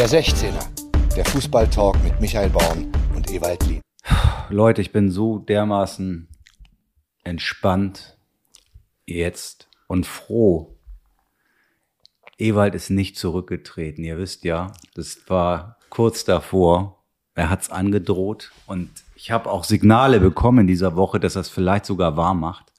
Der 16er, der Fußballtalk mit Michael Baum und Ewald Lien. Leute, ich bin so dermaßen entspannt jetzt und froh. Ewald ist nicht zurückgetreten. Ihr wisst ja, das war kurz davor. Er hat's angedroht und ich habe auch Signale bekommen in dieser Woche, dass er es vielleicht sogar wahr macht.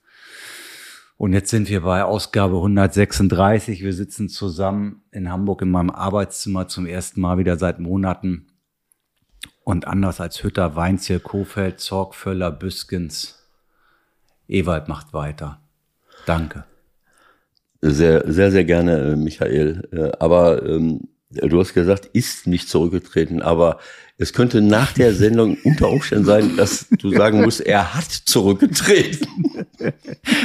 Und jetzt sind wir bei Ausgabe 136. Wir sitzen zusammen in Hamburg in meinem Arbeitszimmer zum ersten Mal wieder seit Monaten. Und anders als Hütter, Weinziel, Kofeld, Zorg, Völler, Büskens, Ewald macht weiter. Danke. Sehr, sehr, sehr gerne, äh, Michael. Äh, aber ähm, du hast gesagt, ist nicht zurückgetreten, aber es könnte nach der Sendung unter Umständen sein, dass du sagen musst, er hat zurückgetreten.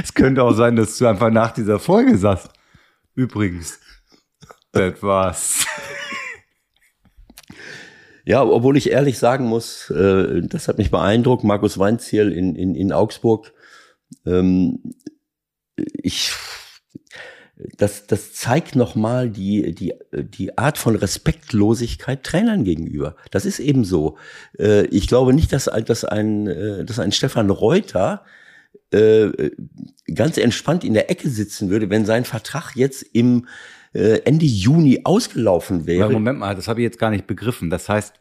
Es könnte auch sein, dass du einfach nach dieser Folge sagst. Übrigens, das war's. Ja, obwohl ich ehrlich sagen muss, äh, das hat mich beeindruckt, Markus Weinziel in, in, in Augsburg. Ähm, ich das, das zeigt nochmal die, die, die Art von Respektlosigkeit Trainern gegenüber. Das ist eben so. Äh, ich glaube nicht, dass, dass, ein, äh, dass ein Stefan Reuter äh, ganz entspannt in der Ecke sitzen würde, wenn sein Vertrag jetzt im Ende Juni ausgelaufen wäre. Moment mal, das habe ich jetzt gar nicht begriffen. Das heißt,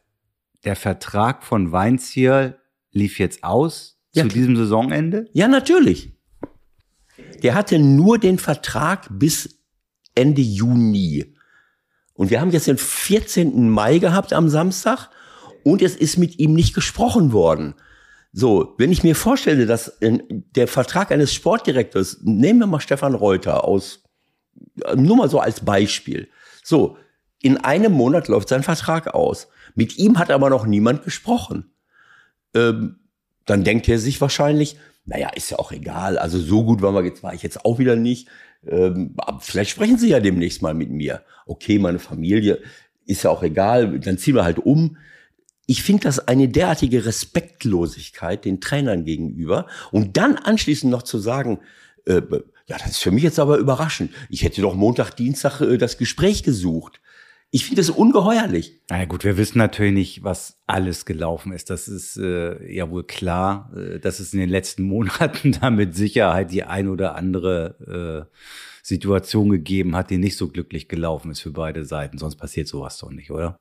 der Vertrag von Weinziel lief jetzt aus ja, zu diesem Saisonende? Ja, natürlich. Der hatte nur den Vertrag bis Ende Juni. Und wir haben jetzt den 14. Mai gehabt am Samstag und es ist mit ihm nicht gesprochen worden. So, wenn ich mir vorstelle, dass der Vertrag eines Sportdirektors, nehmen wir mal Stefan Reuter aus, nur mal so als Beispiel. So, in einem Monat läuft sein Vertrag aus. Mit ihm hat aber noch niemand gesprochen. Ähm, dann denkt er sich wahrscheinlich, naja, ist ja auch egal. Also so gut war, jetzt, war ich jetzt auch wieder nicht. Ähm, vielleicht sprechen Sie ja demnächst mal mit mir. Okay, meine Familie ist ja auch egal, dann ziehen wir halt um. Ich finde das eine derartige Respektlosigkeit den Trainern gegenüber. Und dann anschließend noch zu sagen, äh, ja, das ist für mich jetzt aber überraschend. Ich hätte doch Montag, Dienstag äh, das Gespräch gesucht. Ich finde das ungeheuerlich. Na ja, gut, wir wissen natürlich nicht, was alles gelaufen ist. Das ist äh, ja wohl klar, äh, dass es in den letzten Monaten da mit Sicherheit die ein oder andere äh, Situation gegeben hat, die nicht so glücklich gelaufen ist für beide Seiten. Sonst passiert sowas doch nicht, oder?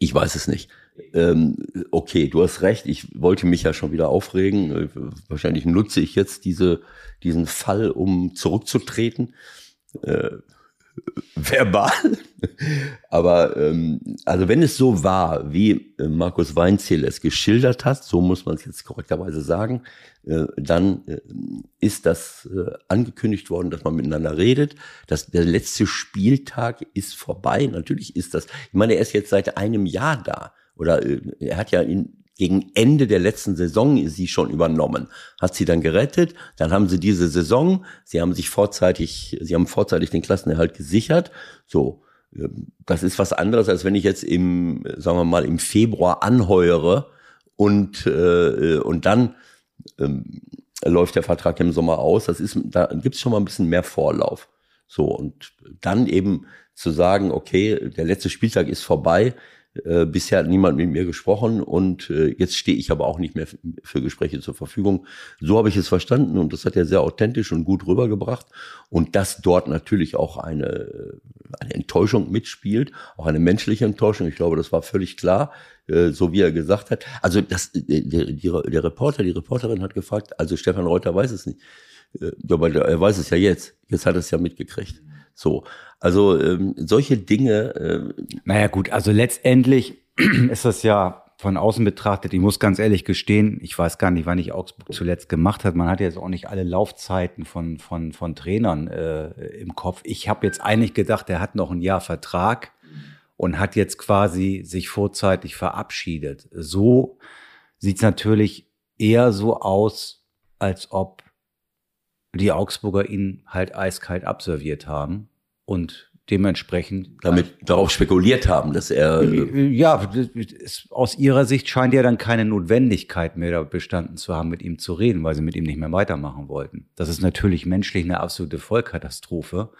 Ich weiß es nicht. Ähm, okay, du hast recht. Ich wollte mich ja schon wieder aufregen. Äh, wahrscheinlich nutze ich jetzt diese, diesen Fall, um zurückzutreten. Äh, verbal. Aber ähm, also wenn es so war, wie äh, Markus Weinziel es geschildert hat, so muss man es jetzt korrekterweise sagen, äh, dann äh, ist das äh, angekündigt worden, dass man miteinander redet. Dass der letzte Spieltag ist vorbei. Natürlich ist das. Ich meine, er ist jetzt seit einem Jahr da. Oder äh, er hat ja in gegen Ende der letzten Saison sie schon übernommen, hat sie dann gerettet. Dann haben sie diese Saison, sie haben sich vorzeitig, sie haben vorzeitig den Klassenerhalt gesichert. So, ähm, das ist was anderes, als wenn ich jetzt im, sagen wir mal, im Februar anheuere und äh, und dann ähm, läuft der Vertrag im Sommer aus. Das ist, da gibt's schon mal ein bisschen mehr Vorlauf. So und dann eben zu sagen, okay, der letzte Spieltag ist vorbei äh, bisher hat niemand mit mir gesprochen und äh, jetzt stehe ich aber auch nicht mehr für Gespräche zur Verfügung. So habe ich es verstanden und das hat er sehr authentisch und gut rübergebracht. Und dass dort natürlich auch eine, eine Enttäuschung mitspielt, auch eine menschliche Enttäuschung. Ich glaube, das war völlig klar, äh, so wie er gesagt hat. Also das, äh, der, der, der Reporter, die Reporterin hat gefragt, also Stefan Reuter weiß es nicht. Äh, aber er weiß es ja jetzt. Jetzt hat er es ja mitgekriegt. So, also ähm, solche Dinge. Äh, naja gut, also letztendlich ist das ja von außen betrachtet, ich muss ganz ehrlich gestehen, ich weiß gar nicht, wann ich Augsburg zuletzt gemacht hat. Man hat jetzt auch nicht alle Laufzeiten von, von, von Trainern äh, im Kopf. Ich habe jetzt eigentlich gedacht, er hat noch ein Jahr Vertrag und hat jetzt quasi sich vorzeitig verabschiedet. So sieht's natürlich eher so aus, als ob die Augsburger ihn halt eiskalt abserviert haben und dementsprechend damit darauf spekuliert haben, dass er äh, ja aus ihrer Sicht scheint ja dann keine Notwendigkeit mehr bestanden zu haben, mit ihm zu reden, weil sie mit ihm nicht mehr weitermachen wollten. Das ist natürlich menschlich eine absolute Vollkatastrophe.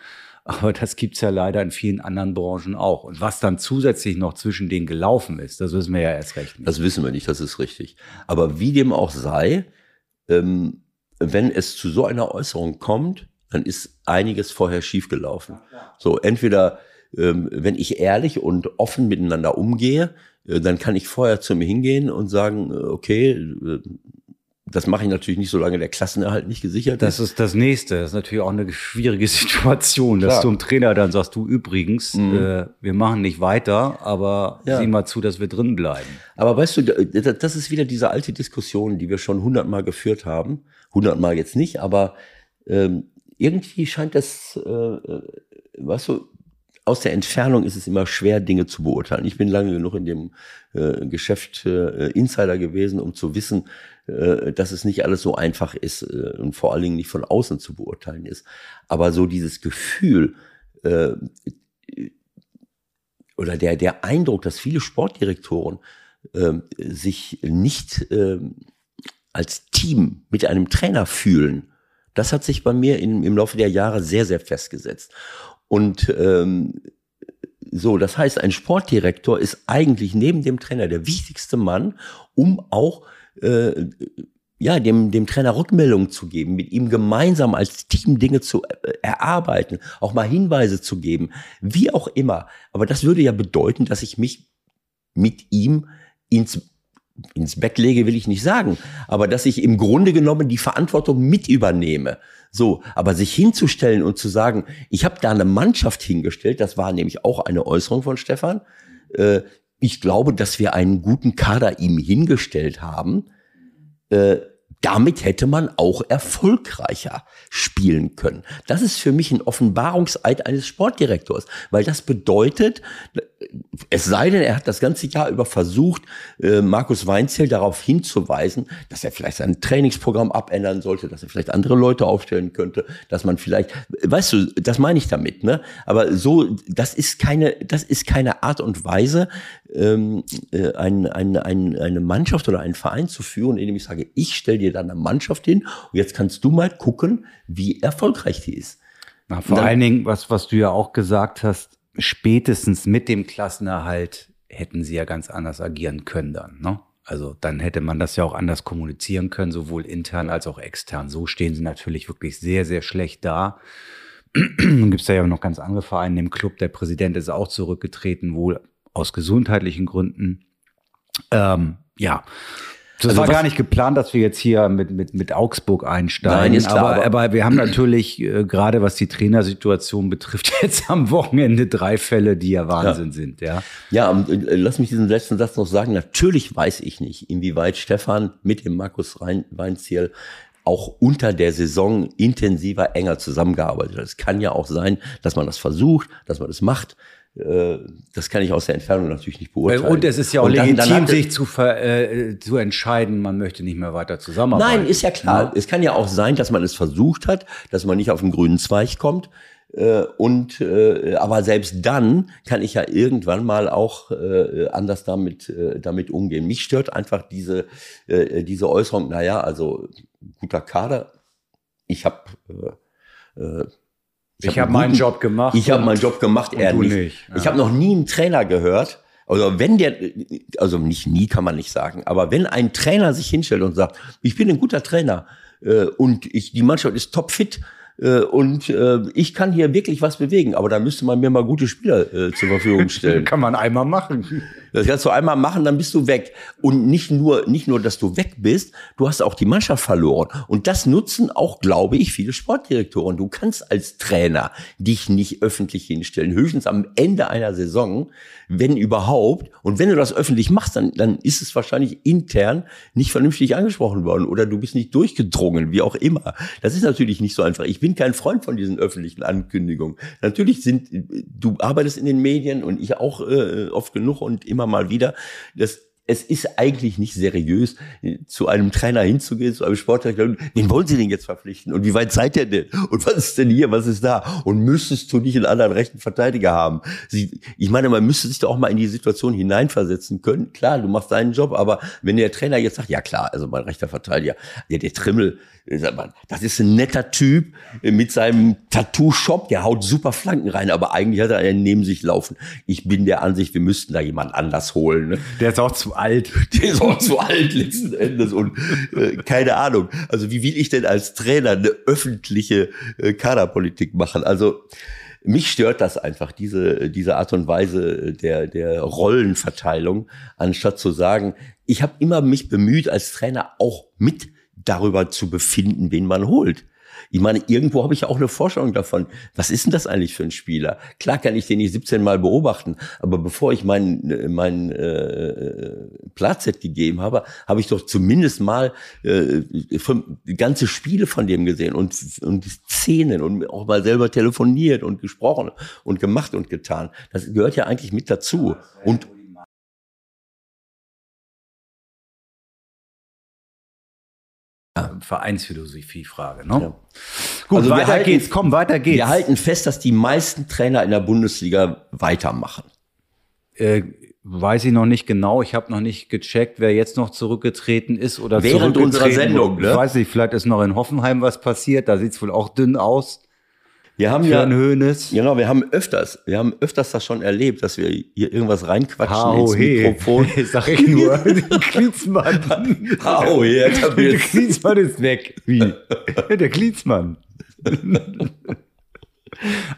Aber das gibt's ja leider in vielen anderen Branchen auch. Und was dann zusätzlich noch zwischen denen gelaufen ist, das wissen wir ja erst recht nicht. Das wissen wir nicht, das ist richtig. Aber wie dem auch sei, ähm, wenn es zu so einer Äußerung kommt, dann ist einiges vorher schiefgelaufen. So, entweder ähm, wenn ich ehrlich und offen miteinander umgehe, äh, dann kann ich vorher zu mir hingehen und sagen, äh, okay, äh, das mache ich natürlich nicht, solange der Klassenerhalt nicht gesichert ist. Das ist das Nächste. Das ist natürlich auch eine schwierige Situation, dass Klar. du dem Trainer dann sagst, du übrigens, mhm. äh, wir machen nicht weiter, aber ja. sieh mal zu, dass wir drin bleiben. Aber weißt du, das ist wieder diese alte Diskussion, die wir schon hundertmal geführt haben. Hundertmal jetzt nicht, aber ähm, irgendwie scheint das, äh, weißt du, aus der Entfernung ist es immer schwer, Dinge zu beurteilen. Ich bin lange genug in dem äh, Geschäft äh, Insider gewesen, um zu wissen, äh, dass es nicht alles so einfach ist äh, und vor allen Dingen nicht von außen zu beurteilen ist. Aber so dieses Gefühl äh, oder der, der Eindruck, dass viele Sportdirektoren äh, sich nicht äh, als Team mit einem Trainer fühlen, das hat sich bei mir in, im Laufe der Jahre sehr, sehr festgesetzt. Und ähm, so, das heißt, ein Sportdirektor ist eigentlich neben dem Trainer der wichtigste Mann, um auch äh, ja, dem, dem Trainer Rückmeldungen zu geben, mit ihm gemeinsam als Team Dinge zu äh, erarbeiten, auch mal Hinweise zu geben, wie auch immer. Aber das würde ja bedeuten, dass ich mich mit ihm ins ins Bett lege, will ich nicht sagen, aber dass ich im Grunde genommen die Verantwortung mit übernehme. So, aber sich hinzustellen und zu sagen, ich habe da eine Mannschaft hingestellt, das war nämlich auch eine Äußerung von Stefan. Äh, ich glaube, dass wir einen guten Kader ihm hingestellt haben. Äh, damit hätte man auch erfolgreicher spielen können. Das ist für mich ein Offenbarungseid eines Sportdirektors, weil das bedeutet, es sei denn, er hat das ganze Jahr über versucht, äh, Markus Weinzel darauf hinzuweisen, dass er vielleicht sein Trainingsprogramm abändern sollte, dass er vielleicht andere Leute aufstellen könnte, dass man vielleicht, weißt du, das meine ich damit, ne? Aber so, das ist keine, das ist keine Art und Weise, ähm, äh, ein, ein, ein, eine Mannschaft oder einen Verein zu führen, indem ich sage, ich stelle dir dann eine Mannschaft hin und jetzt kannst du mal gucken, wie erfolgreich die ist. Na, vor dann, allen Dingen, was, was du ja auch gesagt hast, spätestens mit dem Klassenerhalt hätten sie ja ganz anders agieren können dann. Ne? Also dann hätte man das ja auch anders kommunizieren können, sowohl intern als auch extern. So stehen sie natürlich wirklich sehr, sehr schlecht da. Dann gibt es ja noch ganz andere Vereine im Club. Der Präsident ist auch zurückgetreten, wohl aus gesundheitlichen Gründen. Ähm, ja, das also war gar nicht geplant, dass wir jetzt hier mit, mit, mit Augsburg einsteigen. Nein, ist klar, aber, aber, wir haben natürlich, äh, gerade was die Trainersituation betrifft, jetzt am Wochenende drei Fälle, die ja Wahnsinn ja. sind. Ja, ja und, äh, lass mich diesen letzten Satz noch sagen. Natürlich weiß ich nicht, inwieweit Stefan mit dem Markus Weinziel auch unter der Saison intensiver, enger zusammengearbeitet hat. Es kann ja auch sein, dass man das versucht, dass man das macht. Äh, das kann ich aus der Entfernung natürlich nicht beurteilen. Und es ist ja auch legitim, dann, dann sich zu, ver, äh, zu entscheiden, man möchte nicht mehr weiter zusammenarbeiten. Nein, ist ja klar. Ja. Es kann ja auch sein, dass man es versucht hat, dass man nicht auf den grünen Zweig kommt. Äh, und äh, aber selbst dann kann ich ja irgendwann mal auch äh, anders damit äh, damit umgehen. Mich stört einfach diese diese Äußerung. Naja, also guter Kader. Ich habe ich, ich habe meinen Job gemacht. Ich habe meinen Job gemacht, er nicht. nicht. Ja. Ich habe noch nie einen Trainer gehört. Also wenn der, also nicht nie kann man nicht sagen, aber wenn ein Trainer sich hinstellt und sagt, ich bin ein guter Trainer äh, und ich, die Mannschaft ist topfit, äh, und äh, ich kann hier wirklich was bewegen, aber da müsste man mir mal gute Spieler äh, zur Verfügung stellen. kann man einmal machen. Das kannst du einmal machen, dann bist du weg. Und nicht nur, nicht nur, dass du weg bist, du hast auch die Mannschaft verloren. Und das nutzen auch, glaube ich, viele Sportdirektoren. Du kannst als Trainer dich nicht öffentlich hinstellen. Höchstens am Ende einer Saison, wenn überhaupt. Und wenn du das öffentlich machst, dann, dann ist es wahrscheinlich intern nicht vernünftig angesprochen worden oder du bist nicht durchgedrungen, wie auch immer. Das ist natürlich nicht so einfach. Ich bin kein Freund von diesen öffentlichen Ankündigungen. Natürlich sind, du arbeitest in den Medien und ich auch äh, oft genug und immer mal wieder. Das es ist eigentlich nicht seriös, zu einem Trainer hinzugehen, zu einem Sportler, wen wollen Sie denn jetzt verpflichten? Und wie weit seid ihr denn? Und was ist denn hier? Was ist da? Und müsstest du nicht einen anderen rechten Verteidiger haben? Sie, ich meine, man müsste sich doch auch mal in die Situation hineinversetzen können. Klar, du machst deinen Job, aber wenn der Trainer jetzt sagt, ja klar, also mein rechter Verteidiger, ja, der Trimmel, das ist ein netter Typ mit seinem Tattoo-Shop, der haut super Flanken rein, aber eigentlich hat er einen neben sich laufen. Ich bin der Ansicht, wir müssten da jemand anders holen. Ne? Der ist auch zu alt. Der ist auch zu alt letzten Endes und äh, keine Ahnung. Also wie will ich denn als Trainer eine öffentliche äh, Kaderpolitik machen? Also mich stört das einfach, diese, diese Art und Weise der, der Rollenverteilung, anstatt zu sagen, ich habe immer mich bemüht, als Trainer auch mit darüber zu befinden, wen man holt. Ich meine, irgendwo habe ich auch eine Vorstellung davon. Was ist denn das eigentlich für ein Spieler? Klar kann ich den nicht 17 Mal beobachten, aber bevor ich meinen mein, äh, Platzset gegeben habe, habe ich doch zumindest mal äh, ganze Spiele von dem gesehen und, und Szenen und auch mal selber telefoniert und gesprochen und gemacht und getan. Das gehört ja eigentlich mit dazu. Und Vereinsphilosophie-Frage. Ne? Ja. Gut, also weiter halten, geht's. Komm, weiter geht's. Wir halten fest, dass die meisten Trainer in der Bundesliga weitermachen. Äh, weiß ich noch nicht genau. Ich habe noch nicht gecheckt, wer jetzt noch zurückgetreten ist oder während unserer Sendung. Ne? Ich weiß nicht, vielleicht ist noch in Hoffenheim was passiert. Da sieht's wohl auch dünn aus. Wir haben ja, Hönes. genau, wir haben öfters, wir haben öfters das schon erlebt, dass wir hier irgendwas reinquatschen Hau ins he. Mikrofon. Sag ich nur, Klinsmann. Hau he, Der Klinsmann ist weg. Wie? Der Klinsmann.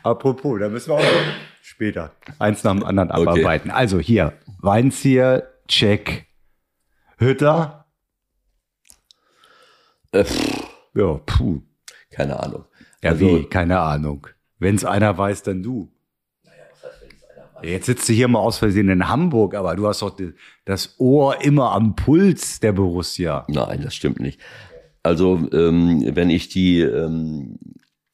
Apropos, da müssen wir auch später eins nach dem anderen abarbeiten. Okay. Also hier, Weinzieher, check. Hütter. Äh, ja, puh. Keine Ahnung. Ja, also, wie? Keine Ahnung. Wenn es einer weiß, dann du. Naja, was heißt, wenn es einer weiß? Jetzt sitzt du hier mal aus Versehen in Hamburg, aber du hast doch das Ohr immer am Puls der Borussia. Nein, das stimmt nicht. Also, ähm, wenn ich die, ähm,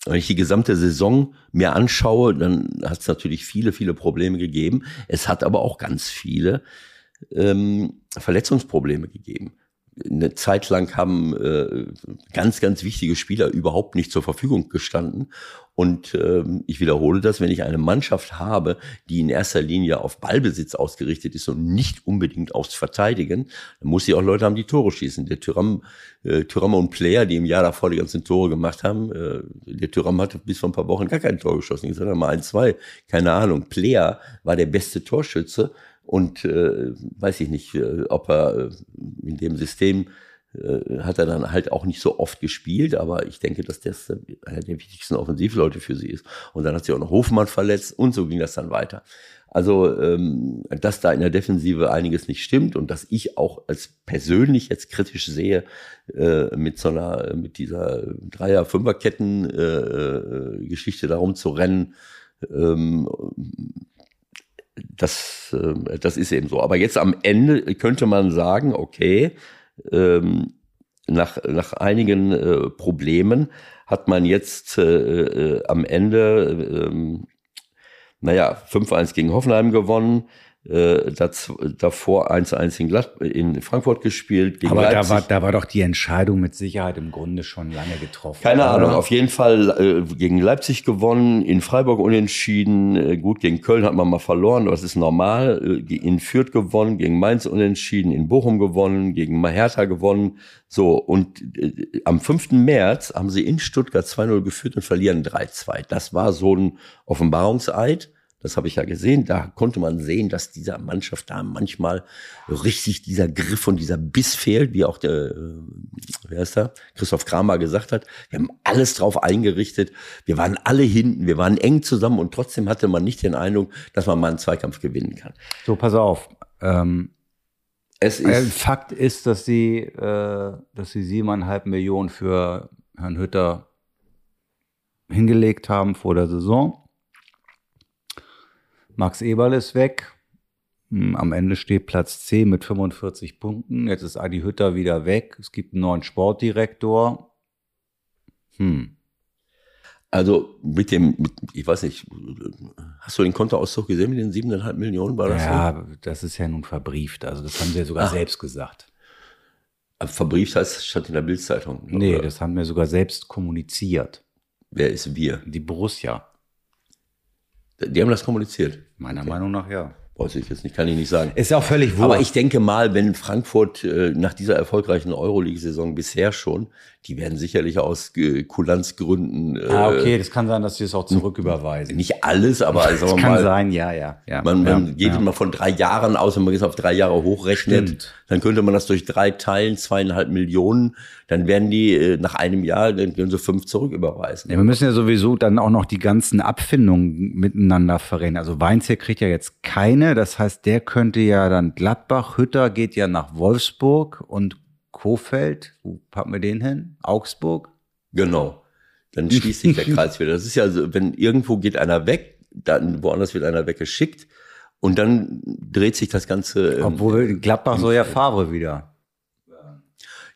wenn ich die gesamte Saison mir anschaue, dann hat es natürlich viele, viele Probleme gegeben. Es hat aber auch ganz viele ähm, Verletzungsprobleme gegeben eine Zeit lang haben äh, ganz, ganz wichtige Spieler überhaupt nicht zur Verfügung gestanden. Und ähm, ich wiederhole das, wenn ich eine Mannschaft habe, die in erster Linie auf Ballbesitz ausgerichtet ist und nicht unbedingt aufs Verteidigen, dann muss sie auch Leute haben, die Tore schießen. Der Tyram, äh, Tyram und Player, die im Jahr davor die ganzen Tore gemacht haben, äh, der Tyram hatte bis vor ein paar Wochen gar kein Tor geschossen. Sage mal ein, zwei, keine Ahnung. Player war der beste Torschütze und äh, weiß ich nicht, äh, ob er äh, in dem System äh, hat er dann halt auch nicht so oft gespielt, aber ich denke, dass das einer der wichtigsten Offensivleute für sie ist. Und dann hat sie auch noch Hofmann verletzt und so ging das dann weiter. Also, ähm, dass da in der Defensive einiges nicht stimmt und dass ich auch als persönlich jetzt kritisch sehe, äh, mit so einer, mit dieser Dreier-Fünferketten-Geschichte äh, darum zu rennen, ähm, das, äh, das ist eben so. Aber jetzt am Ende könnte man sagen, okay, ähm, nach, nach einigen äh, Problemen hat man jetzt äh, äh, am Ende, äh, naja, 5-1 gegen Hoffenheim gewonnen, äh, das, davor 1-1 in, in Frankfurt gespielt. Gegen Aber da war, da war doch die Entscheidung mit Sicherheit im Grunde schon lange getroffen. Keine oder? Ahnung, auf jeden Fall äh, gegen Leipzig gewonnen, in Freiburg unentschieden, äh, gut, gegen Köln hat man mal verloren, aber das ist normal. Äh, in Fürth gewonnen, gegen Mainz unentschieden, in Bochum gewonnen, gegen Hertha gewonnen. So, und äh, am 5. März haben sie in Stuttgart 2-0 geführt und verlieren 3-2. Das war so ein Offenbarungseid das habe ich ja gesehen, da konnte man sehen, dass dieser Mannschaft da manchmal richtig dieser Griff und dieser Biss fehlt, wie auch der, wer ist da, Christoph Kramer gesagt hat. Wir haben alles drauf eingerichtet, wir waren alle hinten, wir waren eng zusammen und trotzdem hatte man nicht den Eindruck, dass man mal einen Zweikampf gewinnen kann. So, pass auf. Ähm, es ist, Fakt ist, dass sie, äh, dass sie siebeneinhalb Millionen für Herrn Hütter hingelegt haben vor der Saison. Max Eberl ist weg. Hm, am Ende steht Platz 10 mit 45 Punkten. Jetzt ist Adi Hütter wieder weg. Es gibt einen neuen Sportdirektor. Hm. Also mit dem, mit, ich weiß nicht, hast du den Kontoauszug gesehen mit den siebeneinhalb Millionen? War das so? Ja, das ist ja nun verbrieft. Also das haben sie ja sogar Ach. selbst gesagt. Aber Verbrieft heißt, stand in der Bildzeitung. Nee, Oder das haben wir sogar selbst kommuniziert. Wer ist wir? Die Borussia, Die haben das kommuniziert. Meiner Meinung nach ja. Weiß ich jetzt nicht, kann ich nicht sagen. Ist ja auch völlig wurscht. Aber ich denke mal, wenn Frankfurt äh, nach dieser erfolgreichen Euroleague-Saison bisher schon, die werden sicherlich aus äh, Kulanzgründen äh, Ah, okay, das kann sein, dass sie es auch zurücküberweisen. nicht alles, aber sagen Das wir kann mal, sein, ja, ja. ja man, man ja, geht ja. immer von drei Jahren aus, wenn man jetzt auf drei Jahre hochrechnet, Stimmt. Dann könnte man das durch drei teilen, zweieinhalb Millionen, dann werden die äh, nach einem Jahr, dann können sie fünf zurücküberweisen. Ja, wir müssen ja sowieso dann auch noch die ganzen Abfindungen miteinander verrechnen. Also Weinzier kriegt ja jetzt keine. Das heißt, der könnte ja dann Gladbach, Hütter geht ja nach Wolfsburg und Kofeld, wo packen wir den hin? Augsburg? Genau. Dann schließt sich der Kreis wieder. Das ist ja so, wenn irgendwo geht einer weg, dann woanders wird einer weggeschickt und dann dreht sich das Ganze. ähm, Obwohl Gladbach soll ja Favre wieder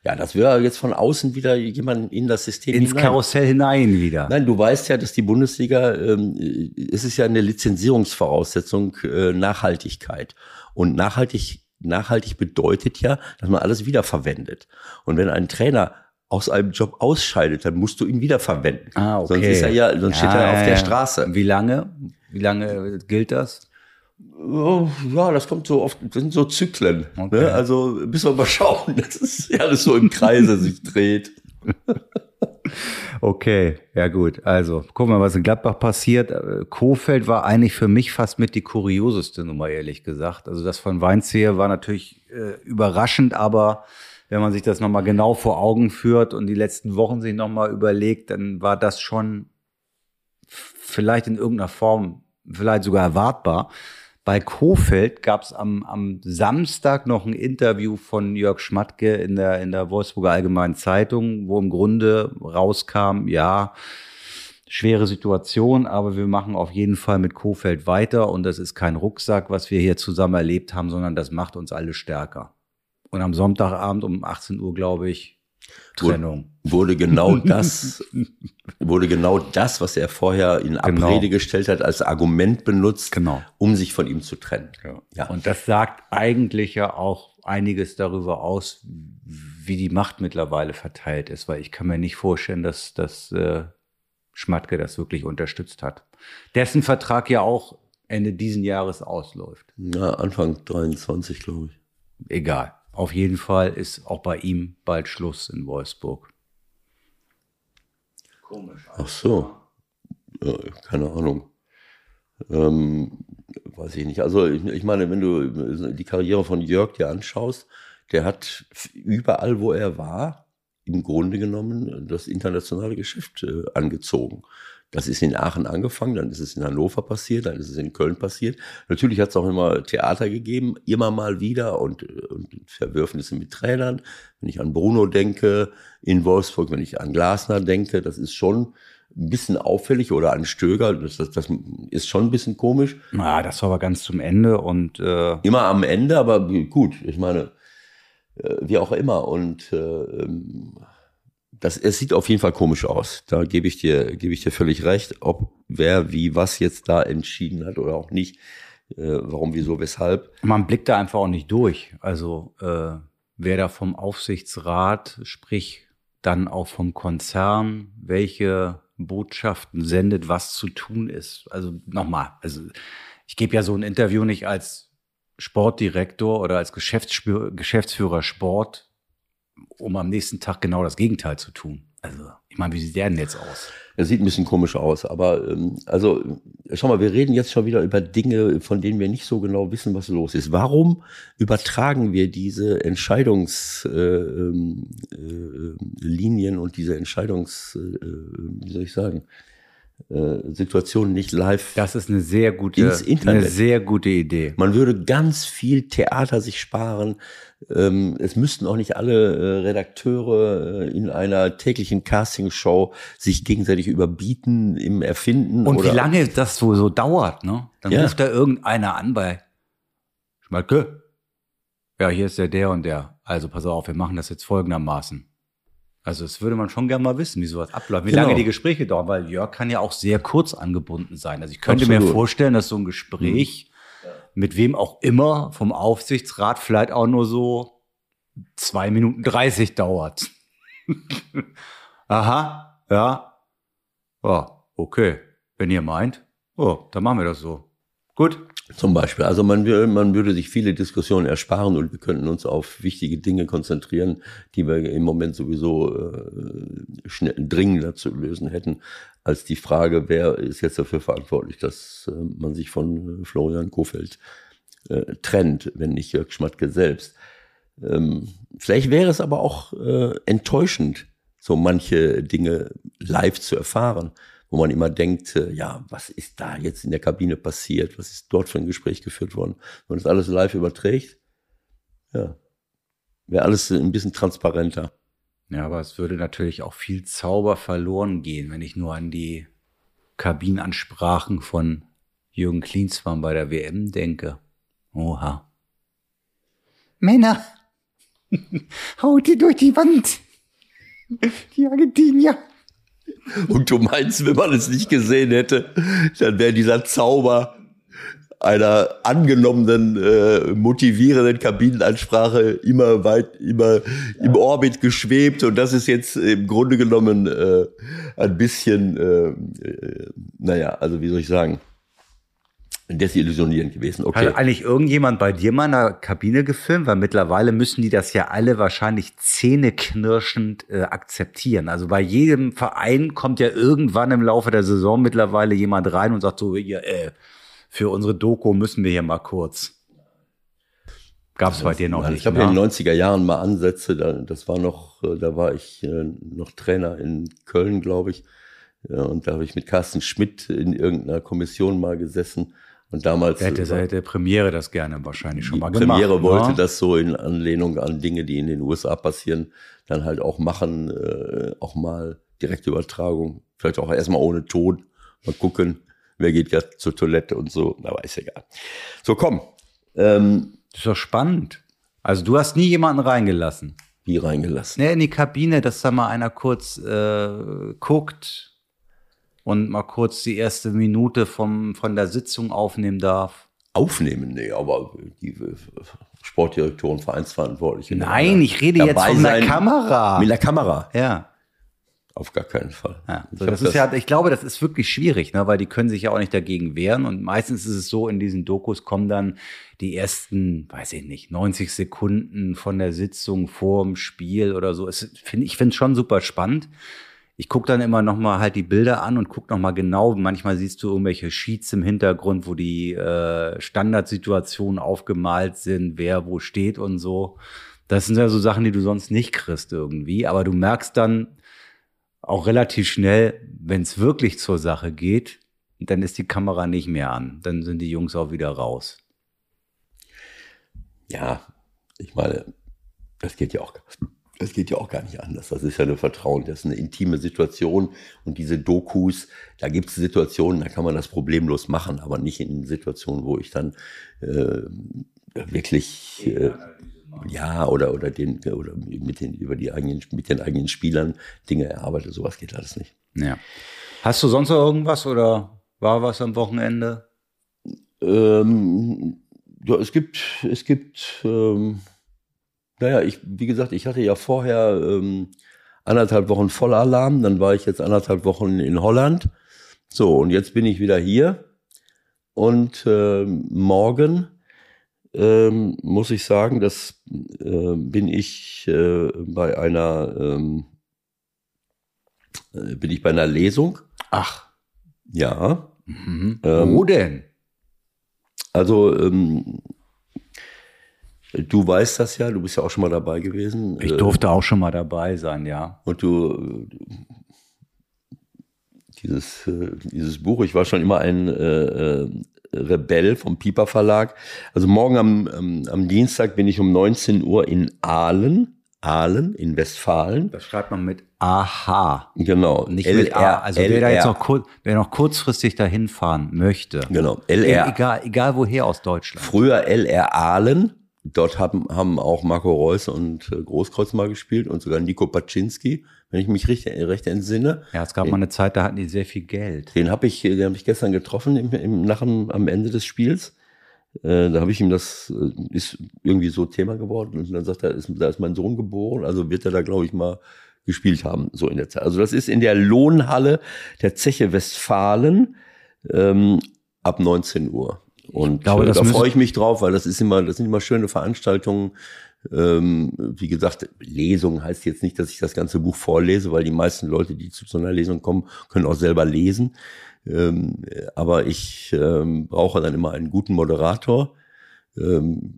ja, das wäre jetzt von außen wieder jemand in das System ins hinein. Karussell hinein wieder. Nein, du weißt ja, dass die Bundesliga, ähm, es ist ja eine Lizenzierungsvoraussetzung äh, Nachhaltigkeit. Und nachhaltig, nachhaltig bedeutet ja, dass man alles wiederverwendet. Und wenn ein Trainer aus einem Job ausscheidet, dann musst du ihn wiederverwenden. Ah, okay. Sonst ist er ja, sonst steht er auf der Straße. Wie lange? Wie lange gilt das? Oh, ja, das kommt so oft, das sind so Zyklen. Okay. Ne? Also müssen wir mal schauen. Das ist ja alles so im Kreise sich dreht. Okay, ja gut. Also gucken wir, was in Gladbach passiert. Äh, Kofeld war eigentlich für mich fast mit die kurioseste Nummer, ehrlich gesagt. Also das von Weinzieher war natürlich äh, überraschend, aber wenn man sich das nochmal genau vor Augen führt und die letzten Wochen sich nochmal überlegt, dann war das schon vielleicht in irgendeiner Form, vielleicht sogar erwartbar. Bei Kofeld gab es am, am Samstag noch ein Interview von Jörg Schmatke in der, in der Wolfsburger Allgemeinen Zeitung, wo im Grunde rauskam, ja, schwere Situation, aber wir machen auf jeden Fall mit Kofeld weiter und das ist kein Rucksack, was wir hier zusammen erlebt haben, sondern das macht uns alle stärker. Und am Sonntagabend um 18 Uhr, glaube ich, Trennung. Wurde genau das, wurde genau das, was er vorher in Abrede gestellt hat, als Argument benutzt, Genau. um sich von ihm zu trennen. Ja. Und das sagt eigentlich ja auch einiges darüber aus, wie die Macht mittlerweile verteilt ist, weil ich kann mir nicht vorstellen, dass, dass äh, Schmatke das wirklich unterstützt hat. Dessen Vertrag ja auch Ende diesen Jahres ausläuft. ja, Anfang 23, glaube ich. Egal. Auf jeden Fall ist auch bei ihm bald Schluss in Wolfsburg. Komisch. Ach so. Ja, keine Ahnung. Ähm, weiß ich nicht. Also ich, ich meine, wenn du die Karriere von Jörg dir anschaust, der hat überall, wo er war, im Grunde genommen das internationale Geschäft äh, angezogen. Das ist in Aachen angefangen, dann ist es in Hannover passiert, dann ist es in Köln passiert. Natürlich hat es auch immer Theater gegeben, immer mal wieder und, und Verwürfnisse mit Trainern. Wenn ich an Bruno denke, in Wolfsburg, wenn ich an Glasner denke, das ist schon ein bisschen auffällig oder an Stöger, das, das, das ist schon ein bisschen komisch. Na, das war aber ganz zum Ende und äh, Immer am Ende, aber gut, ich meine, äh, wie auch immer. Und äh, ähm, das, es sieht auf jeden Fall komisch aus. Da gebe ich dir, gebe ich dir völlig recht. Ob wer wie was jetzt da entschieden hat oder auch nicht, äh, warum, wieso, weshalb. man blickt da einfach auch nicht durch. Also äh, wer da vom Aufsichtsrat, sprich dann auch vom Konzern, welche Botschaften sendet, was zu tun ist. Also nochmal, also ich gebe ja so ein Interview nicht als Sportdirektor oder als Geschäftsführer, Geschäftsführer Sport, um am nächsten Tag genau das Gegenteil zu tun. Also, ich meine, wie sieht der denn jetzt aus? Es sieht ein bisschen komisch aus, aber ähm, also schau mal, wir reden jetzt schon wieder über Dinge, von denen wir nicht so genau wissen, was los ist. Warum übertragen wir diese Entscheidungslinien äh, äh, Linien und diese Entscheidungs, äh, wie soll ich sagen, äh, Situationen nicht live? Das ist eine sehr gute, Ins Internet. eine sehr gute Idee. Man würde ganz viel Theater sich sparen. Ähm, es müssten auch nicht alle äh, Redakteure äh, in einer täglichen Castingshow sich gegenseitig überbieten im Erfinden. Und wie lange das so, so dauert, ne? Dann Ja. ruft da irgendeiner an bei Schmalke. Ja, hier ist der der und der. Also pass auf, wir machen das jetzt folgendermaßen. Also das würde man schon gerne mal wissen, wie sowas abläuft, wie Genau. lange die Gespräche dauern, weil Jörg kann ja auch sehr kurz angebunden sein. Also ich könnte mir Absolut. vorstellen, dass so ein Gespräch mit wem auch immer vom Aufsichtsrat vielleicht auch nur so zwei Minuten 30 dauert. Aha, ja. Ja, okay. Wenn ihr meint, oh, dann machen wir das so. Gut. Zum Beispiel. Also man, wür- man würde sich viele Diskussionen ersparen und wir könnten uns auf wichtige Dinge konzentrieren, die wir im Moment sowieso äh, schnell, dringender zu lösen hätten, als die Frage, wer ist jetzt dafür verantwortlich, dass äh, man sich von äh, Florian Kofeld äh, trennt, wenn nicht Jörg Schmatke selbst. Ähm, vielleicht wäre es aber auch äh, enttäuschend, so manche Dinge live zu erfahren, wo man immer denkt, äh, ja, was ist da jetzt in der Kabine passiert? Was ist dort für ein Gespräch geführt worden? Wenn man das alles live überträgt, ja, wäre alles ein bisschen transparenter. Ja, aber es würde natürlich auch viel Zauber verloren gehen, wenn ich nur an die Kabinenansprachen von Jürgen Klinsmann bei der WM denke. Oha. Männer, haut die durch die Wand. Die Argentinier. Und du meinst, wenn man es nicht gesehen hätte, dann wäre dieser Zauber einer angenommenen, äh, motivierenden Kabinenansprache immer weit, immer im Orbit geschwebt. Und das ist jetzt im Grunde genommen äh, ein bisschen, äh, äh, naja, also wie soll ich sagen, desillusionierend gewesen. Okay. Hat eigentlich irgendjemand bei dir mal in der Kabine gefilmt? Weil mittlerweile müssen die das ja alle wahrscheinlich zähneknirschend äh, akzeptieren. Also bei jedem Verein kommt ja irgendwann im Laufe der Saison mittlerweile jemand rein und sagt so, ja, äh, für unsere Doku müssen wir hier mal kurz. Gab es bei dir noch Nein, nicht, Ich habe ne? in den 90er Jahren mal Ansätze, da, das war noch, äh, da war ich äh, noch Trainer in Köln, glaube ich. Ja, und da habe ich mit Carsten Schmidt in irgendeiner Kommission mal gesessen. Und damals Der hätte äh, seit der Premiere das gerne wahrscheinlich schon die mal Premiere gemacht. wollte ne? das so in Anlehnung an Dinge, die in den USA passieren, dann halt auch machen, äh, auch mal direkte Übertragung, vielleicht auch erstmal ohne Ton, mal gucken, wer geht gerade zur Toilette und so, aber ist egal. So, komm, ähm, Das ist doch spannend. Also du hast nie jemanden reingelassen. wie reingelassen. Ne, in die Kabine, dass da mal einer kurz äh, guckt und mal kurz die erste Minute vom, von der Sitzung aufnehmen darf. Aufnehmen, nee, aber die äh, Sportdirektoren, Vereinsverantwortliche. Nein, ich rede jetzt von der Kamera. Mit der Kamera, Ja. auf gar keinen Fall. Ja, Ich so, hab das ist ja, ich glaube, das ist wirklich schwierig, ne, weil die können sich ja auch nicht dagegen wehren und meistens ist es so, in diesen Dokus kommen dann die ersten, weiß ich nicht, 90 Sekunden von der Sitzung vor dem Spiel oder so. Es, find, ich finde es schon super spannend. Ich gucke dann immer noch mal halt die Bilder an und guck noch mal genau. Manchmal siehst du irgendwelche Sheets im Hintergrund, wo die äh, Standardsituationen aufgemalt sind, wer wo steht und so. Das sind ja so Sachen, die du sonst nicht kriegst irgendwie. Aber du merkst dann, auch relativ schnell, wenn es wirklich zur Sache geht, dann ist die Kamera nicht mehr an. Dann sind die Jungs auch wieder raus. Ja, ich meine, das geht ja auch, das geht ja auch gar nicht anders. Das ist ja eine Vertrauen, das ist eine intime Situation und diese Dokus, da gibt es Situationen, da kann man das problemlos machen, aber nicht in Situationen, wo ich dann äh, wirklich äh, ja oder oder den oder mit den über die eigenen mit den eigenen Spielern Dinge erarbeite. Sowas geht alles nicht. Ja. Hast du sonst noch irgendwas oder war was am Wochenende? Ähm, ja, es gibt, es gibt, ähm, naja, ich, wie gesagt, ich hatte ja vorher ähm, anderthalb Wochen Vollalarm, dann war ich jetzt anderthalb Wochen in Holland. So, und jetzt bin ich wieder hier. Und ähm, morgen ähm, muss ich sagen, das äh, bin ich äh, bei einer ähm, äh, bin ich bei einer Lesung. Ach. Ja. Mhm. Ähm, Wo denn? Also, ähm, du weißt das ja, du bist ja auch schon mal dabei gewesen. Ich äh, durfte auch schon mal dabei sein, ja. Und du, äh, dieses, äh, dieses Buch, ich war schon immer ein äh, Rebell vom Piper Verlag. Also morgen am, am, am Dienstag bin ich um 19 Uhr in Aalen, Aalen in Westfalen. Das schreibt man mit AH. Genau. Nicht mit A. Also wer da jetzt noch, kur wer noch kurzfristig dahin fahren möchte. Genau, LR. Egal, egal woher aus Deutschland. Früher LR Aalen, dort haben, haben auch Marco Reus und äh, Großkreuz mal gespielt und sogar Nico Paczynski, wenn ich mich recht, recht entsinne. Ja, es gab mal eine Zeit, da hatten die sehr viel Geld. Den habe ich, den hab ich gestern getroffen im, im, nach dem, am Ende des Spiels. Äh, da habe ich ihm das, äh, ist irgendwie so Thema geworden. Und dann sagt er, ist, da ist mein Sohn geboren, also wird er da, glaube ich, mal gespielt haben, so in der Zeit. Also das ist in der Lohnhalle der Zeche Westfalen ähm, ab 19 Uhr. Und glaube, äh, das da freue ich mich drauf, weil das ist immer, das sind immer schöne Veranstaltungen. Ähm, wie gesagt, Lesung heißt jetzt nicht, dass ich das ganze Buch vorlese, weil die meisten Leute, die zu so einer Lesung kommen, können auch selber lesen. Ähm, aber ich ähm, brauche dann immer einen guten Moderator, ähm,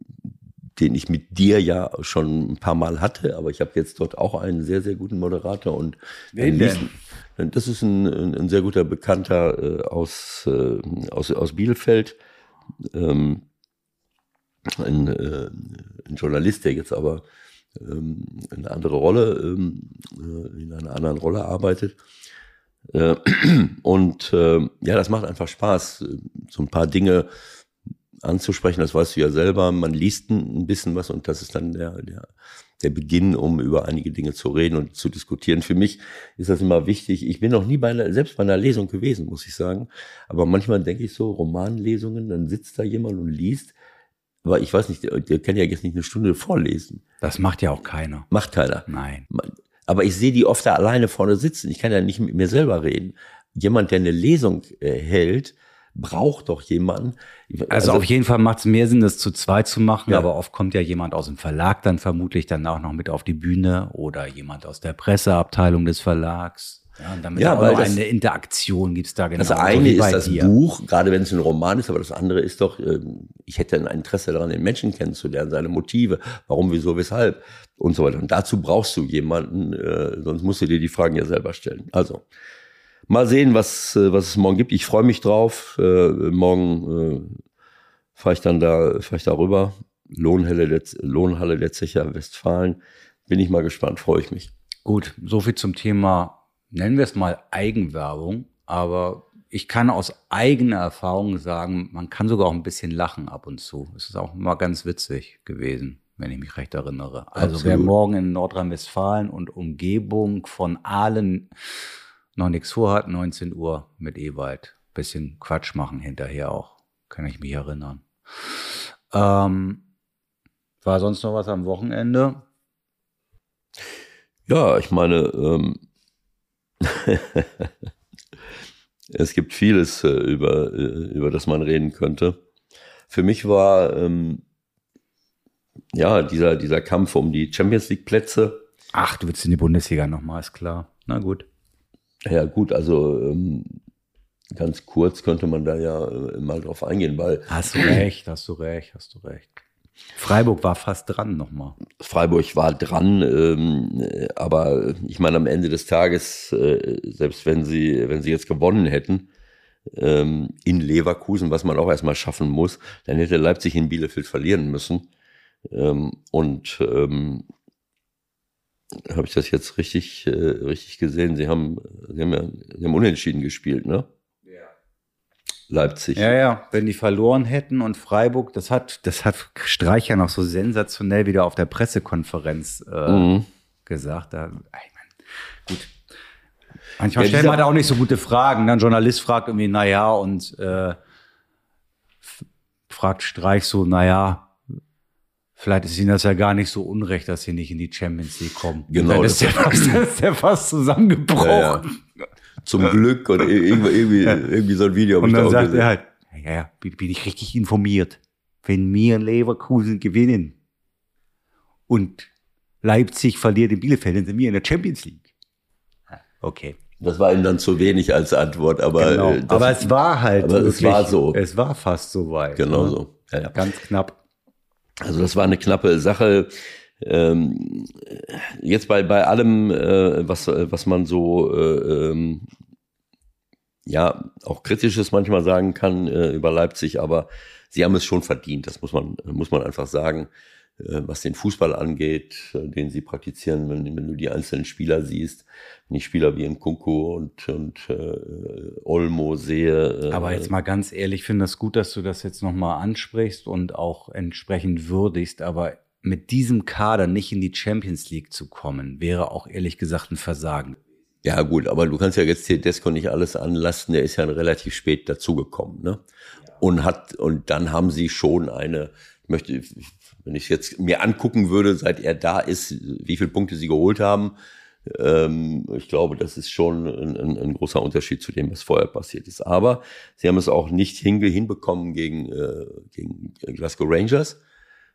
den ich mit dir ja schon ein paar Mal hatte, aber ich habe jetzt dort auch einen sehr, sehr guten Moderator und Wen denn? das ist ein, ein, ein sehr guter Bekannter äh, aus, äh, aus, aus Bielefeld, ähm, ein, äh, ein Journalist, der jetzt aber ähm, eine andere Rolle, ähm, äh, in einer anderen Rolle arbeitet. Äh, und äh, ja, das macht einfach Spaß, so ein paar Dinge anzusprechen. Das weißt du ja selber. Man liest ein bisschen was und das ist dann der, der, der Beginn, um über einige Dinge zu reden und zu diskutieren. Für mich ist das immer wichtig. Ich bin noch nie bei einer, selbst bei einer Lesung gewesen, muss ich sagen. Aber manchmal denke ich so, Romanlesungen, dann sitzt da jemand und liest. Aber ich weiß nicht, der, der kann ja jetzt nicht eine Stunde vorlesen. Das macht ja auch keiner. Macht keiner. Nein. Aber ich sehe die oft da alleine vorne sitzen. Ich kann ja nicht mit mir selber reden. Jemand, der eine Lesung äh, hält, braucht doch jemanden. Also, auf jeden Fall macht es mehr Sinn, das zu zweit zu machen, Ja. aber oft kommt ja jemand aus dem Verlag dann vermutlich dann auch noch mit auf die Bühne oder jemand aus der Presseabteilung des Verlags. Ja, und damit Ja, weil das- eine Interaktion gibt's da genau. Das eine ist das Buch, gerade wenn es ein Roman ist, aber das andere ist doch, ähm, ich hätte ein Interesse daran, den Menschen kennenzulernen, seine Motive, warum, wieso, weshalb und so weiter. Und dazu brauchst du jemanden, äh, sonst musst du dir die Fragen ja selber stellen. Also, mal sehen, was, äh, was es morgen gibt. Ich freue mich drauf. Äh, morgen äh, fahre ich dann da, fahre ich da rüber. Lohnhalle der, Lohnhalle der Zecher Westfalen. Bin ich mal gespannt, freue ich mich. Gut, so viel zum Thema, nennen wir es mal Eigenwerbung, aber ich kann aus eigener Erfahrung sagen, man kann sogar auch ein bisschen lachen ab und zu. Es ist auch mal ganz witzig gewesen, wenn ich mich recht erinnere. Also wer Absolut. morgen in Nordrhein-Westfalen und Umgebung von Aalen noch nichts vorhat, 19 Uhr mit Ewald, bisschen Quatsch machen hinterher auch, kann ich mich erinnern. Ähm, war sonst noch was am Wochenende? Ja, ich meine, ähm, es gibt vieles, äh, über, äh, über das man reden könnte. Für mich war ähm, ja dieser, dieser Kampf um die Champions League Plätze. Ach, du willst in die Bundesliga nochmal, ist klar. Na gut. Ja, gut, also ähm, ganz kurz könnte man da ja äh, mal drauf eingehen, weil Hast du recht, hast du recht, hast du recht. Freiburg war fast dran nochmal. Freiburg war dran, ähm, äh, aber ich meine, am Ende des Tages, äh, selbst wenn sie, wenn sie jetzt gewonnen hätten, ähm, in Leverkusen, was man auch erstmal schaffen muss, dann hätte Leipzig in Bielefeld verlieren müssen. Ähm, und ähm, habe ich das jetzt richtig, äh, richtig gesehen? Sie haben, sie haben ja, sie haben unentschieden gespielt, ne? Leipzig. Ja, ja, wenn die verloren hätten und Freiburg, das hat, das hat Streich ja noch so sensationell wieder auf der Pressekonferenz äh, Mhm. gesagt. Da, ey, Mann, gut. Manchmal Ja, stellt dieser- man da auch nicht so gute Fragen. Dann Journalist fragt irgendwie, na ja, und äh, fragt Streich so, na ja, vielleicht ist ihnen das ja gar nicht so unrecht, dass sie nicht in die Champions League kommen. Genau, dann ist der das- fast, ist der fast zusammengebrochen. Ja, ja. Zum Glück und irgendwie, irgendwie, irgendwie so ein Video habe Und ich da dann auch sagt gesehen. er halt, ja, ja, bin, ich richtig informiert. Wenn wir in Leverkusen gewinnen und Leipzig verliert in Bielefeld, dann sind wir in der Champions League. Ja, Okay. Das war ihm dann zu wenig als Antwort, aber, genau. äh, das, aber es war halt. aber es war so. Es war fast so weit. genau ne? so. Ja, ja. Ganz knapp. Also das war eine knappe Sache. Ähm, jetzt bei bei allem, äh, was was man so äh, ähm, ja auch kritisches manchmal sagen kann äh, über Leipzig, aber sie haben es schon verdient. Das muss man muss man einfach sagen. Äh, was den Fußball angeht, äh, den sie praktizieren, wenn, wenn du die einzelnen Spieler siehst, wenn ich Spieler wie Nkunku und, und äh, Olmo sehe. Äh, Aber jetzt mal ganz ehrlich, ich finde das gut, dass du das jetzt nochmal ansprichst und auch entsprechend würdigst, aber mit diesem Kader nicht in die Champions League zu kommen, wäre auch ehrlich gesagt ein Versagen. Ja gut, aber du kannst ja jetzt Tedesco nicht alles anlasten, der ist ja relativ spät dazugekommen, ne? Und hat und dann haben sie schon eine, ich möchte, wenn ich jetzt mir angucken würde, seit er da ist, wie viele Punkte sie geholt haben, ähm, ich glaube, das ist schon ein, ein, ein, großer Unterschied zu dem, was vorher passiert ist. Aber sie haben es auch nicht hinbekommen gegen, äh, gegen Glasgow Rangers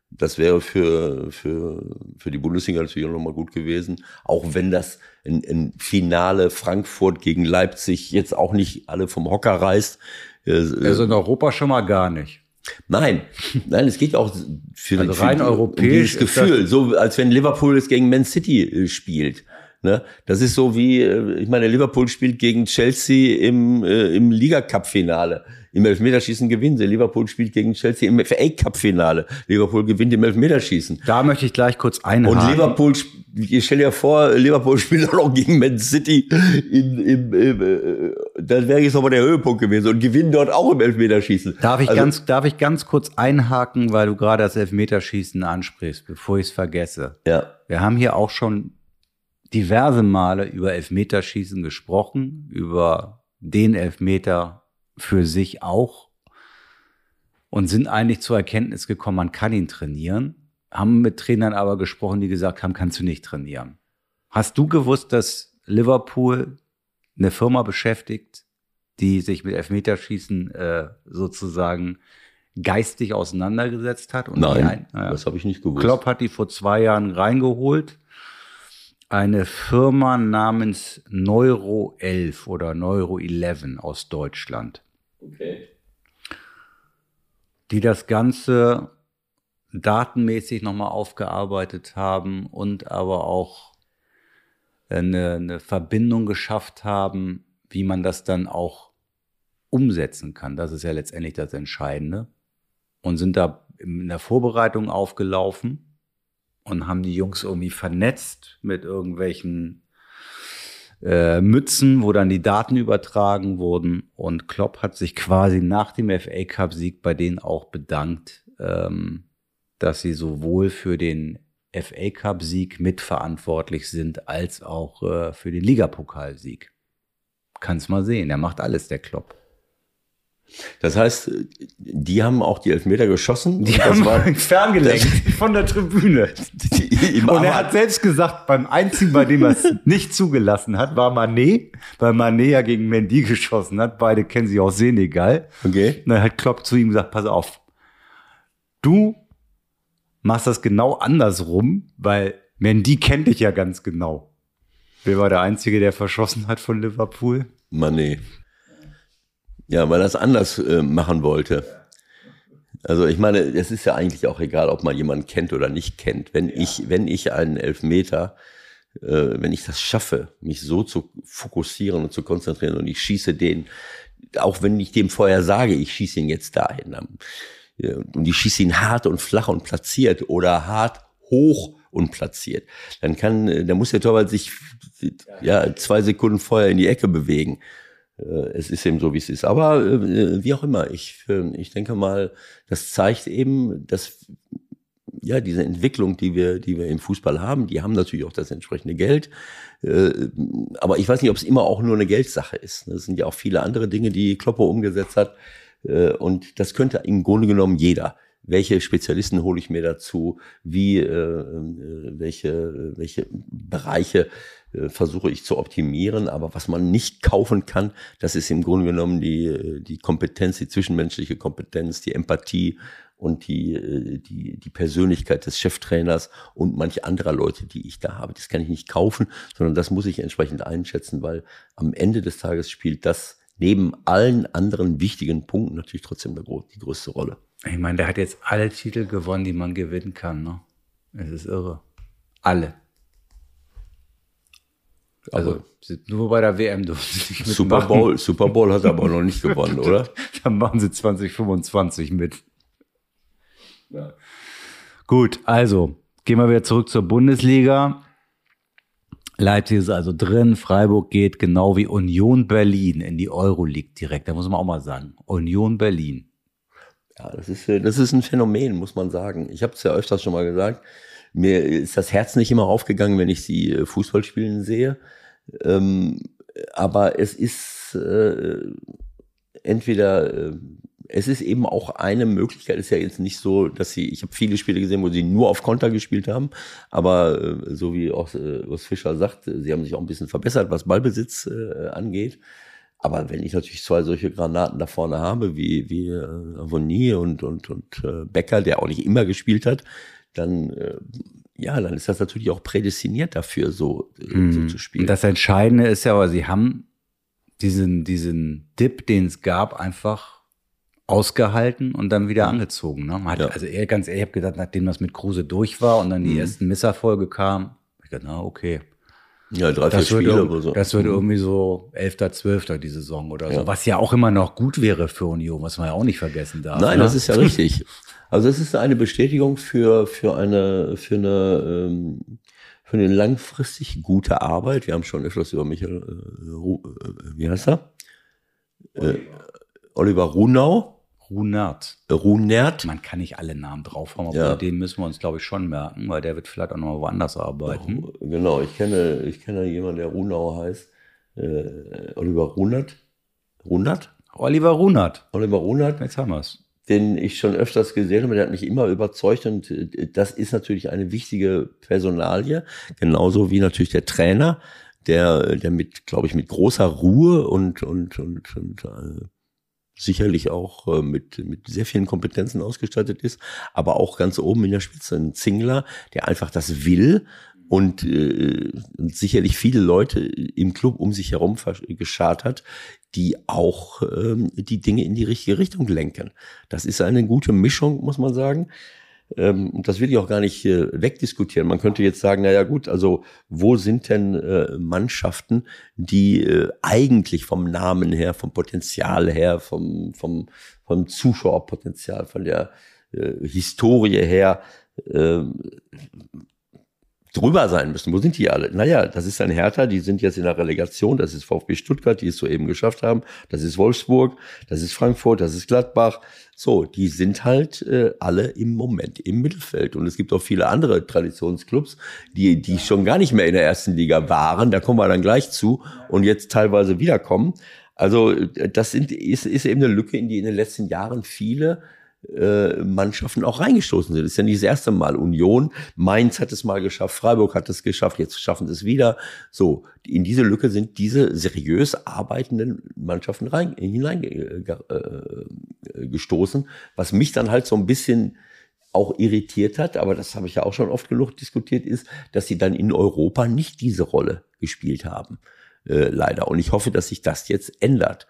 das wäre für, für, für die Bundesliga natürlich auch nochmal gut gewesen. Auch wenn das ein, ein Finale Frankfurt gegen Leipzig jetzt auch nicht alle vom Hocker reißt. Äh, also in Europa schon mal gar nicht. Nein, nein, es geht auch für, also rein für europäisch um Gefühl, so als wenn Liverpool es gegen Man City äh, spielt. Ne? Das ist so wie, äh, ich meine, Liverpool spielt gegen Chelsea im, äh, im Liga-Cup-Finale. Im Elfmeterschießen gewinnen sie. Liverpool spielt gegen Chelsea im FA Cup-Finale. Liverpool gewinnt im Elfmeterschießen. Da möchte ich gleich kurz einhaken. Und Liverpool, ich stell dir vor, Liverpool spielt auch noch gegen Man City. In, im, im, äh, das wäre jetzt nochmal der Höhepunkt gewesen. Und gewinnen dort auch im Elfmeterschießen. Darf ich, also, ganz, darf ich ganz kurz einhaken, weil du gerade das Elfmeterschießen ansprichst, bevor ich es vergesse. Ja. Wir haben hier auch schon diverse Male über Elfmeterschießen gesprochen, über den Elfmeter für sich auch und sind eigentlich zur Erkenntnis gekommen, man kann ihn trainieren, haben mit Trainern aber gesprochen, die gesagt haben, kannst du nicht trainieren. Hast du gewusst, dass Liverpool eine Firma beschäftigt, die sich mit Elfmeterschießen äh, sozusagen geistig auseinandergesetzt hat? Nein, ein, ja. das habe ich nicht gewusst. Klopp hat die vor zwei Jahren reingeholt eine Firma namens Neuro 11 oder Neuro 11 aus Deutschland. Okay. Die das Ganze datenmäßig nochmal aufgearbeitet haben und aber auch eine, eine Verbindung geschafft haben, wie man das dann auch umsetzen kann. Das ist ja letztendlich das Entscheidende. Und sind da in der Vorbereitung aufgelaufen und haben die Jungs irgendwie vernetzt mit irgendwelchen äh, Mützen, wo dann die Daten übertragen wurden. Und Klopp hat sich quasi nach dem FA Cup Sieg bei denen auch bedankt, ähm, dass sie sowohl für den FA Cup Sieg mitverantwortlich sind, als auch äh, für den Ligapokalsieg. Kannst mal sehen, er macht alles, der Klopp. Das heißt, die haben auch die Elfmeter geschossen. Die haben war ferngelenkt von der Tribüne. und er hat selbst gesagt, beim einzigen, bei dem er es nicht zugelassen hat, war Manet, weil Manet ja gegen Mendy geschossen hat. Beide kennen sich aus Senegal. Okay. Und dann hat Klopp zu ihm gesagt, pass auf, du machst das genau andersrum, weil Mendy kennt dich ja ganz genau. Wer war der Einzige, der verschossen hat von Liverpool? Manet. Ja, weil er es anders äh, machen wollte. Also ich meine, es ist ja eigentlich auch egal, ob man jemanden kennt oder nicht kennt. Wenn ich, wenn ich einen Elfmeter, äh, wenn ich das schaffe, mich so zu fokussieren und zu konzentrieren und ich schieße den, auch wenn ich dem vorher sage, ich schieße ihn jetzt dahin, und ich schieße ihn hart und flach und platziert oder hart hoch und platziert, dann kann, äh, dann muss der Torwart sich ja zwei Sekunden vorher in die Ecke bewegen. Äh, es ist eben so, wie es ist. Aber äh, wie auch immer, ich, äh, ich denke mal, das zeigt eben, dass ja diese Entwicklung, die wir, die wir im Fußball haben, die haben natürlich auch das entsprechende Geld. aber ich weiß nicht, ob es immer auch nur eine Geldsache ist. Es sind ja auch viele andere Dinge, die Kloppe umgesetzt hat. und das könnte im Grunde genommen jeder welche Spezialisten hole ich mir dazu, wie, äh, welche, welche Bereiche äh, versuche ich zu optimieren. Aber was man nicht kaufen kann, das ist im Grunde genommen die, die Kompetenz, die zwischenmenschliche Kompetenz, die Empathie und die, äh, die, die Persönlichkeit des Cheftrainers und manche anderer Leute, die ich da habe. Das kann ich nicht kaufen, sondern das muss ich entsprechend einschätzen, weil am Ende des Tages spielt das neben allen anderen wichtigen Punkten natürlich trotzdem die größte Rolle. Ich meine, der hat jetzt alle Titel gewonnen, die man gewinnen kann. Ne? Es ist irre. Alle. Also nur bei der WM dürfen sie nicht Super Bowl, Super Bowl hat er aber noch nicht gewonnen, oder? Dann machen sie 2025 mit. Ja. Gut, also gehen wir wieder zurück zur Bundesliga. Leipzig ist also drin, Freiburg geht genau wie Union Berlin in die Euroleague direkt. Da muss man auch mal sagen. Union Berlin. Ja, das ist, äh, das ist ein Phänomen, muss man sagen. Ich habe es ja öfters schon mal gesagt. Mir ist das Herz nicht immer aufgegangen, wenn ich sie äh, Fußball spielen sehe. Ähm, aber es ist äh, entweder äh, es ist eben auch eine Möglichkeit, ist ja jetzt nicht so, dass sie, ich habe viele Spiele gesehen, wo sie nur auf Konter gespielt haben, aber äh, so wie auch äh, was Fischer sagt, sie haben sich auch ein bisschen verbessert, was Ballbesitz äh, angeht. Aber wenn ich natürlich zwei solche Granaten da vorne habe, wie, wie äh, Avoni und, und, und äh, Becker, der auch nicht immer gespielt hat, dann, äh, ja, dann ist das natürlich auch prädestiniert dafür, so, äh, mm. so zu spielen. Das Entscheidende ist ja, aber sie haben diesen, diesen Dip, den es gab, einfach ausgehalten und dann wieder angezogen. Ne? Man hat, ja. Also eher ganz ehrlich, ich habe gedacht, nachdem das mit Kruse durch war und dann die mhm. ersten Misserfolge kamen, ich gedacht, na okay. Ja, drei, das vier Spiele oder so. Das würde mhm. irgendwie so 11., 12. die Saison oder so. Ja. Was ja auch immer noch gut wäre für Union, was man ja auch nicht vergessen darf. Nein, ne? das ist ja richtig. Also es ist eine Bestätigung für, für eine, für eine, ähm, für eine langfristig gute Arbeit. Wir haben schon etwas über Michael, äh, äh, wie heißt er? Oliver, äh, Oliver Runau Runert. Runert. Man kann nicht alle Namen draufhauen, aber ja. den müssen wir uns, glaube ich, schon merken, weil der wird vielleicht auch noch woanders arbeiten. Genau, ich kenne, ich kenne jemanden, der Runau heißt. Äh, Oliver Runert. Runert? Oliver Runert. Oliver Runert. Jetzt haben wir es. Den ich schon öfters gesehen habe, der hat mich immer überzeugt und äh, das ist natürlich eine wichtige Personalie, genauso wie natürlich der Trainer, der, der mit, glaube ich, mit großer Ruhe und, und, und, und äh, sicherlich auch äh, mit, mit sehr vielen Kompetenzen ausgestattet ist, aber auch ganz oben in der Spitze ein Zingler, der einfach das will und, äh, sicherlich viele Leute im Club um sich herum geschart hat, die auch ähm, die Dinge in die richtige Richtung lenken. Das ist eine gute Mischung, muss man sagen. Ähm, das will ich auch gar nicht äh, wegdiskutieren. Man könnte jetzt sagen, na ja gut, also wo sind denn äh, Mannschaften, die äh, eigentlich vom Namen her, vom Potenzial her, vom, vom, vom Zuschauerpotenzial, von der äh, Historie her äh, drüber sein müssen. Wo sind die alle? Naja, das ist ein Hertha, die sind jetzt in der Relegation, das ist VfB Stuttgart, die es soeben geschafft haben, das ist Wolfsburg, das ist Frankfurt, das ist Gladbach. So, die sind halt äh, alle im Moment im Mittelfeld. Und es gibt auch viele andere Traditionsclubs, die, die schon gar nicht mehr in der ersten Liga waren, da kommen wir dann gleich zu, und jetzt teilweise wiederkommen. Also äh, das sind, ist, ist eben eine Lücke, in die in den letzten Jahren viele äh, Mannschaften auch reingestoßen sind. Das ist ja nicht das erste Mal. Union, Mainz hat es mal geschafft, Freiburg hat es geschafft, jetzt schaffen sie es wieder. So, in diese Lücke sind diese seriös arbeitenden Mannschaften rein, hineingestoßen, äh, äh, was mich dann halt so ein bisschen auch irritiert hat, aber das habe ich ja auch schon oft genug diskutiert, ist, dass sie dann in Europa nicht diese Rolle gespielt haben. Äh, leider. Und ich hoffe, dass sich das jetzt ändert.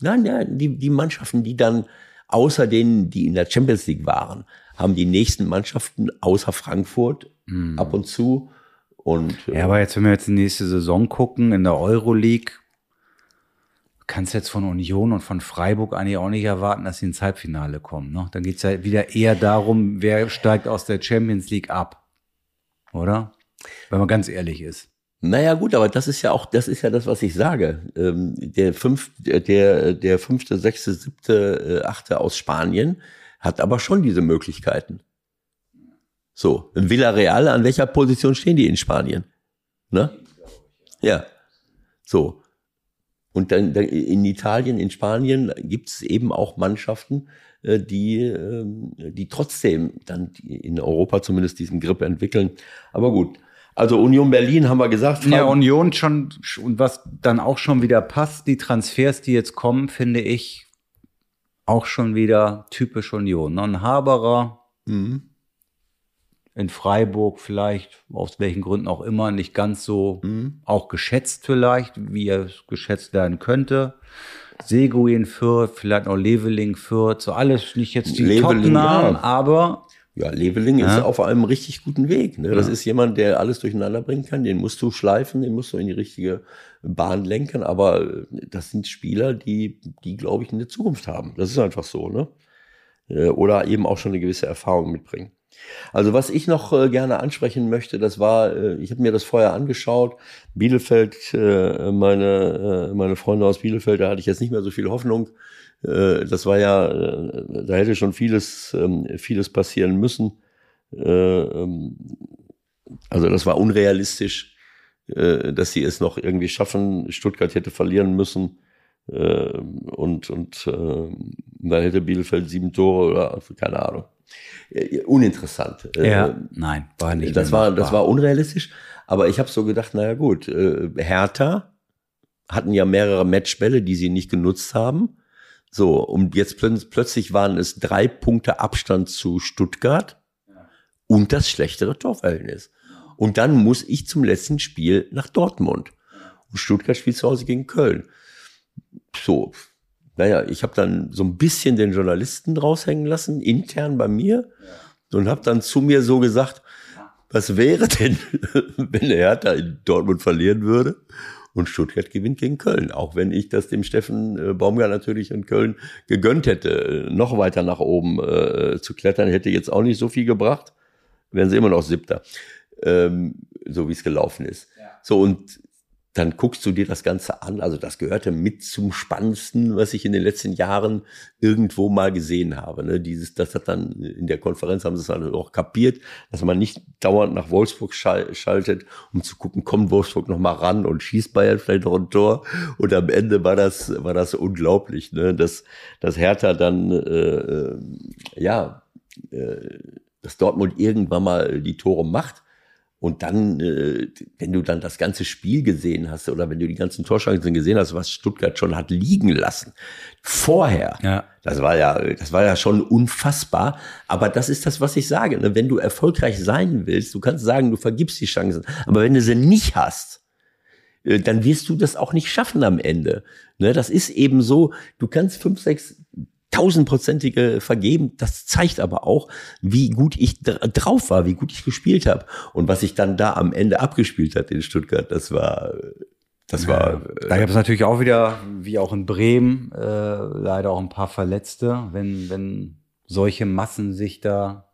Nein, nein, die, die Mannschaften, die dann Außer denen, die in der Champions League waren, haben die nächsten Mannschaften außer Frankfurt mhm. ab und zu. Und, ja, aber jetzt, wenn wir jetzt die nächste Saison gucken, in der Euroleague, kannst jetzt von Union und von Freiburg eigentlich auch nicht erwarten, dass sie ins Halbfinale kommen. Ne? Dann geht's ja wieder eher darum, wer steigt aus der Champions League ab. Oder? Wenn man ganz ehrlich ist. Naja, gut, aber das ist ja auch, das ist ja das, was ich sage. Ähm, der fünf, der, der fünfte, sechste, siebte, äh, achte aus Spanien hat aber schon diese Möglichkeiten. So, Villarreal, an welcher Position stehen die in Spanien? Ne? Ja. So. Und dann, dann in Italien, in Spanien gibt es eben auch Mannschaften, äh, die, ähm, die trotzdem dann in Europa zumindest diesen Grip entwickeln. Aber gut, also Union Berlin haben wir gesagt. Ja, Union schon, und was dann auch schon wieder passt, die Transfers, die jetzt kommen, finde ich auch schon wieder typisch Union. Ne? Ein Haberer mhm. In Freiburg vielleicht, aus welchen Gründen auch immer, nicht ganz so mhm. auch geschätzt vielleicht, wie er geschätzt werden könnte. Seguin Fürth, vielleicht noch Leveling Fürth, so alles nicht jetzt die Top-Namen, ja. aber ja, Leveling ja. ist auf einem richtig guten Weg. Ne? Das ja. ist jemand, der alles durcheinander bringen kann. Den musst du schleifen, den musst du in die richtige Bahn lenken. Aber das sind Spieler, die, die glaube ich, eine Zukunft haben. Das ist einfach so. Ne? äh, oder eben auch schon eine gewisse Erfahrung mitbringen. Also was ich noch äh, gerne ansprechen möchte, das war, äh, ich habe mir das vorher angeschaut, Bielefeld, äh, meine, äh, meine Freunde aus Bielefeld, da hatte ich jetzt nicht mehr so viel Hoffnung. Äh, das war ja, äh, da hätte schon vieles, ähm, vieles passieren müssen. Äh, ähm, also das war unrealistisch, dass sie es noch irgendwie schaffen. Stuttgart hätte verlieren müssen. Äh, und und äh, da hätte Bielefeld sieben Tore oder keine Ahnung. Äh, uninteressant. Ja, Äh, nein, war nicht. das war, das war unrealistisch. Aber ich habe so gedacht, naja gut, äh, Hertha hatten ja mehrere Matchbälle, die sie nicht genutzt haben. So, und jetzt plö- plötzlich waren es drei Punkte Abstand zu Stuttgart und das schlechtere Torverhältnis. Und dann muss ich zum letzten Spiel nach Dortmund. Und Stuttgart spielt zu Hause gegen Köln. So, naja, ich habe dann so ein bisschen den Journalisten raushängen lassen, intern bei mir, und habe dann zu mir so gesagt, was wäre denn, wenn der Hertha in Dortmund verlieren würde und Stuttgart gewinnt gegen Köln? Auch wenn ich das dem Steffen äh, Baumgart natürlich in Köln gegönnt hätte, äh, noch weiter nach oben äh, zu klettern, hätte jetzt auch nicht so viel gebracht. Wären sie immer noch Siebter, ähm, so wie es gelaufen ist. So und dann guckst du dir das Ganze an. Also das gehörte mit zum Spannendsten, was ich in den letzten Jahren irgendwo mal gesehen habe. Ne? Dieses, das hat dann in der Konferenz haben sie es dann auch kapiert, dass man nicht dauernd nach Wolfsburg schal schaltet, um zu gucken, kommt Wolfsburg noch mal ran und schießt Bayern vielleicht noch ein Tor. Und am Ende war das war das unglaublich, ne? dass dass Hertha dann äh, äh, ja äh, dass Dortmund irgendwann mal die Tore macht. Und dann, äh, wenn du dann das ganze Spiel gesehen hast oder wenn du die ganzen Torchancen gesehen hast, was Stuttgart schon hat liegen lassen, vorher, Ja. das war ja, das war ja schon unfassbar. Aber das ist das, was ich sage. Ne? Wenn du erfolgreich sein willst, du kannst sagen, du vergibst die Chancen. Aber wenn du sie nicht hast, äh, dann wirst du das auch nicht schaffen am Ende. Ne? Das ist eben so, du kannst fünf, sechs tausendprozentige vergeben. Das zeigt aber auch, wie gut ich dr drauf war, wie gut ich gespielt habe. Und was ich dann da am Ende abgespielt hat in Stuttgart, das war, das war, Da gab es natürlich auch wieder, wie auch in Bremen, äh, leider auch ein paar Verletzte, wenn, wenn solche Massen sich da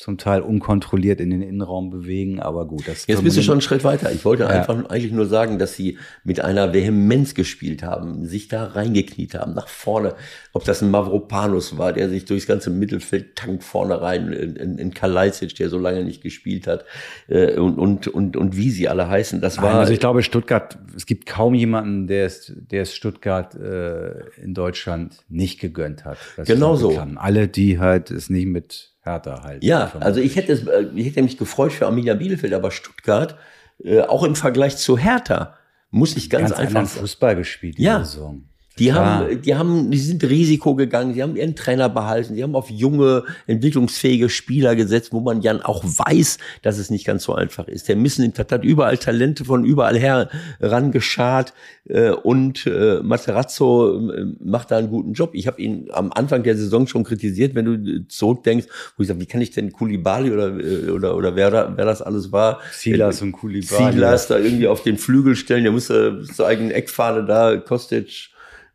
zum Teil unkontrolliert in den Innenraum bewegen, aber gut, das Jetzt bist du schon einen Schritt weiter. Ich wollte Ja. einfach eigentlich nur sagen, dass sie mit einer Vehemenz gespielt haben, sich da reingekniet haben, nach vorne. Ob das ein Mavropanos war, der sich durchs ganze Mittelfeld tankt vorne rein, in, in, Kalajdzic, der so lange nicht gespielt hat, äh, und, und, und, und wie sie alle heißen. Das war, also ich glaube, Stuttgart, es gibt kaum jemanden, der es, der es Stuttgart äh, in Deutschland nicht gegönnt hat. Genau so. Alle, die halt es nicht mit Hertha halt. Ja, also ich hätte, es, äh, ich hätte mich gefreut für Arminia Bielefeld, aber Stuttgart, äh, auch im Vergleich zu Hertha, muss ich ganz, ganz einfach Fußball gespielt Ja. Saison. Die haben, die haben, die sind Risiko gegangen, die haben ihren Trainer behalten, die haben auf junge, entwicklungsfähige Spieler gesetzt, wo man ja auch weiß, dass es nicht ganz so einfach ist. Der Missen hat überall Talente von überall her rangeschart äh, und äh, Materazzo äh, macht da einen guten Job. Ich habe ihn am Anfang der Saison schon kritisiert, wenn du äh, zurückdenkst, wo ich sage, wie kann ich denn Kulibali oder äh, oder oder wer da, wer das alles war, Silas äh, und Koulibaly. Silas da irgendwie auf den Flügel stellen, der musste zur eigenen Eckfahne da, Kostic,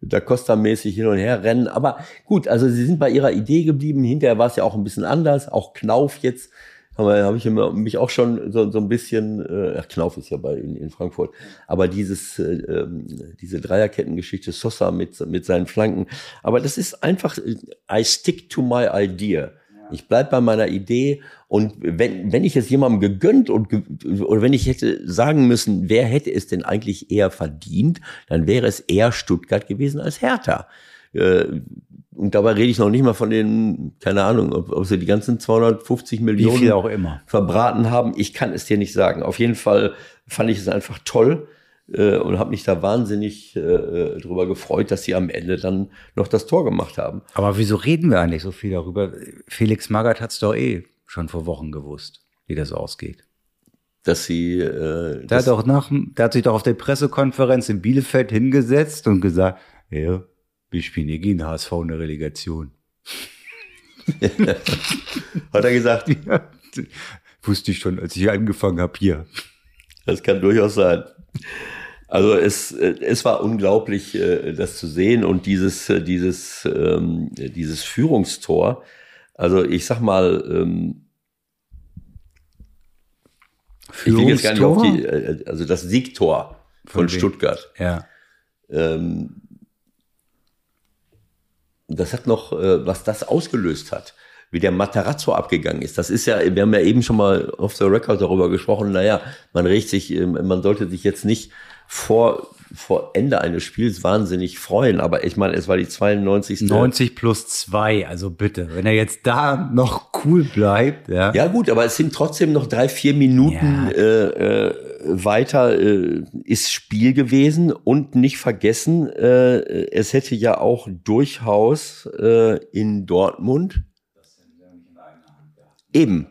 da Costa-mäßig hin und her rennen. Aber gut, also sie sind bei ihrer Idee geblieben. Hinterher war es ja auch ein bisschen anders. Auch Knauf jetzt, habe hab ich mich auch schon so, so ein bisschen, äh, Knauf ist ja bei in, in Frankfurt, aber dieses, äh, ähm, diese Dreierkettengeschichte, Sosa mit, mit seinen Flanken. Aber das ist einfach, äh, I stick to my idea. Ich bleib bei meiner Idee und wenn, wenn ich es jemandem gegönnt und ge oder wenn ich hätte sagen müssen, wer hätte es denn eigentlich eher verdient, dann wäre es eher Stuttgart gewesen als Hertha. Äh, und dabei rede ich noch nicht mal von den, keine Ahnung, ob, ob sie die ganzen 250 Wie Millionen auch immer. verbraten haben. Ich kann es dir nicht sagen. Auf jeden Fall fand ich es einfach toll äh, und habe mich da wahnsinnig äh, drüber gefreut, dass sie am Ende dann noch das Tor gemacht haben. Aber wieso reden wir eigentlich so viel darüber? Felix Magath hat es doch eh schon vor Wochen gewusst, wie das ausgeht. Dass sie äh, Der hat, das, doch nach, der hat sich doch auf der Pressekonferenz in Bielefeld hingesetzt und gesagt, ja, wir spielen hier gegen HSV eine Relegation. hat er gesagt, Ja, wusste ich schon, als ich angefangen habe hier. Das kann durchaus sein. Also es, äh, es war unglaublich, äh, das zu sehen und dieses, äh, dieses, ähm, dieses Führungstor. Also ich sag mal, ähm, ich will jetzt gar nicht auf die, also das Siegtor von, von Stuttgart. Ja. Ähm, das hat noch, was das ausgelöst hat wie der Matarazzo abgegangen ist. Das ist ja, wir haben ja eben schon mal off the record darüber gesprochen, naja, man regt sich, man sollte sich jetzt nicht vor, vor Ende eines Spiels wahnsinnig freuen. Aber ich meine, es war die 92. 90 plus 2, also bitte, wenn er jetzt da noch cool bleibt. Ja, ja gut, aber es sind trotzdem noch drei, vier Minuten ja. äh, äh, weiter äh, ist Spiel gewesen und nicht vergessen, äh, es hätte ja auch durchaus äh, in Dortmund eben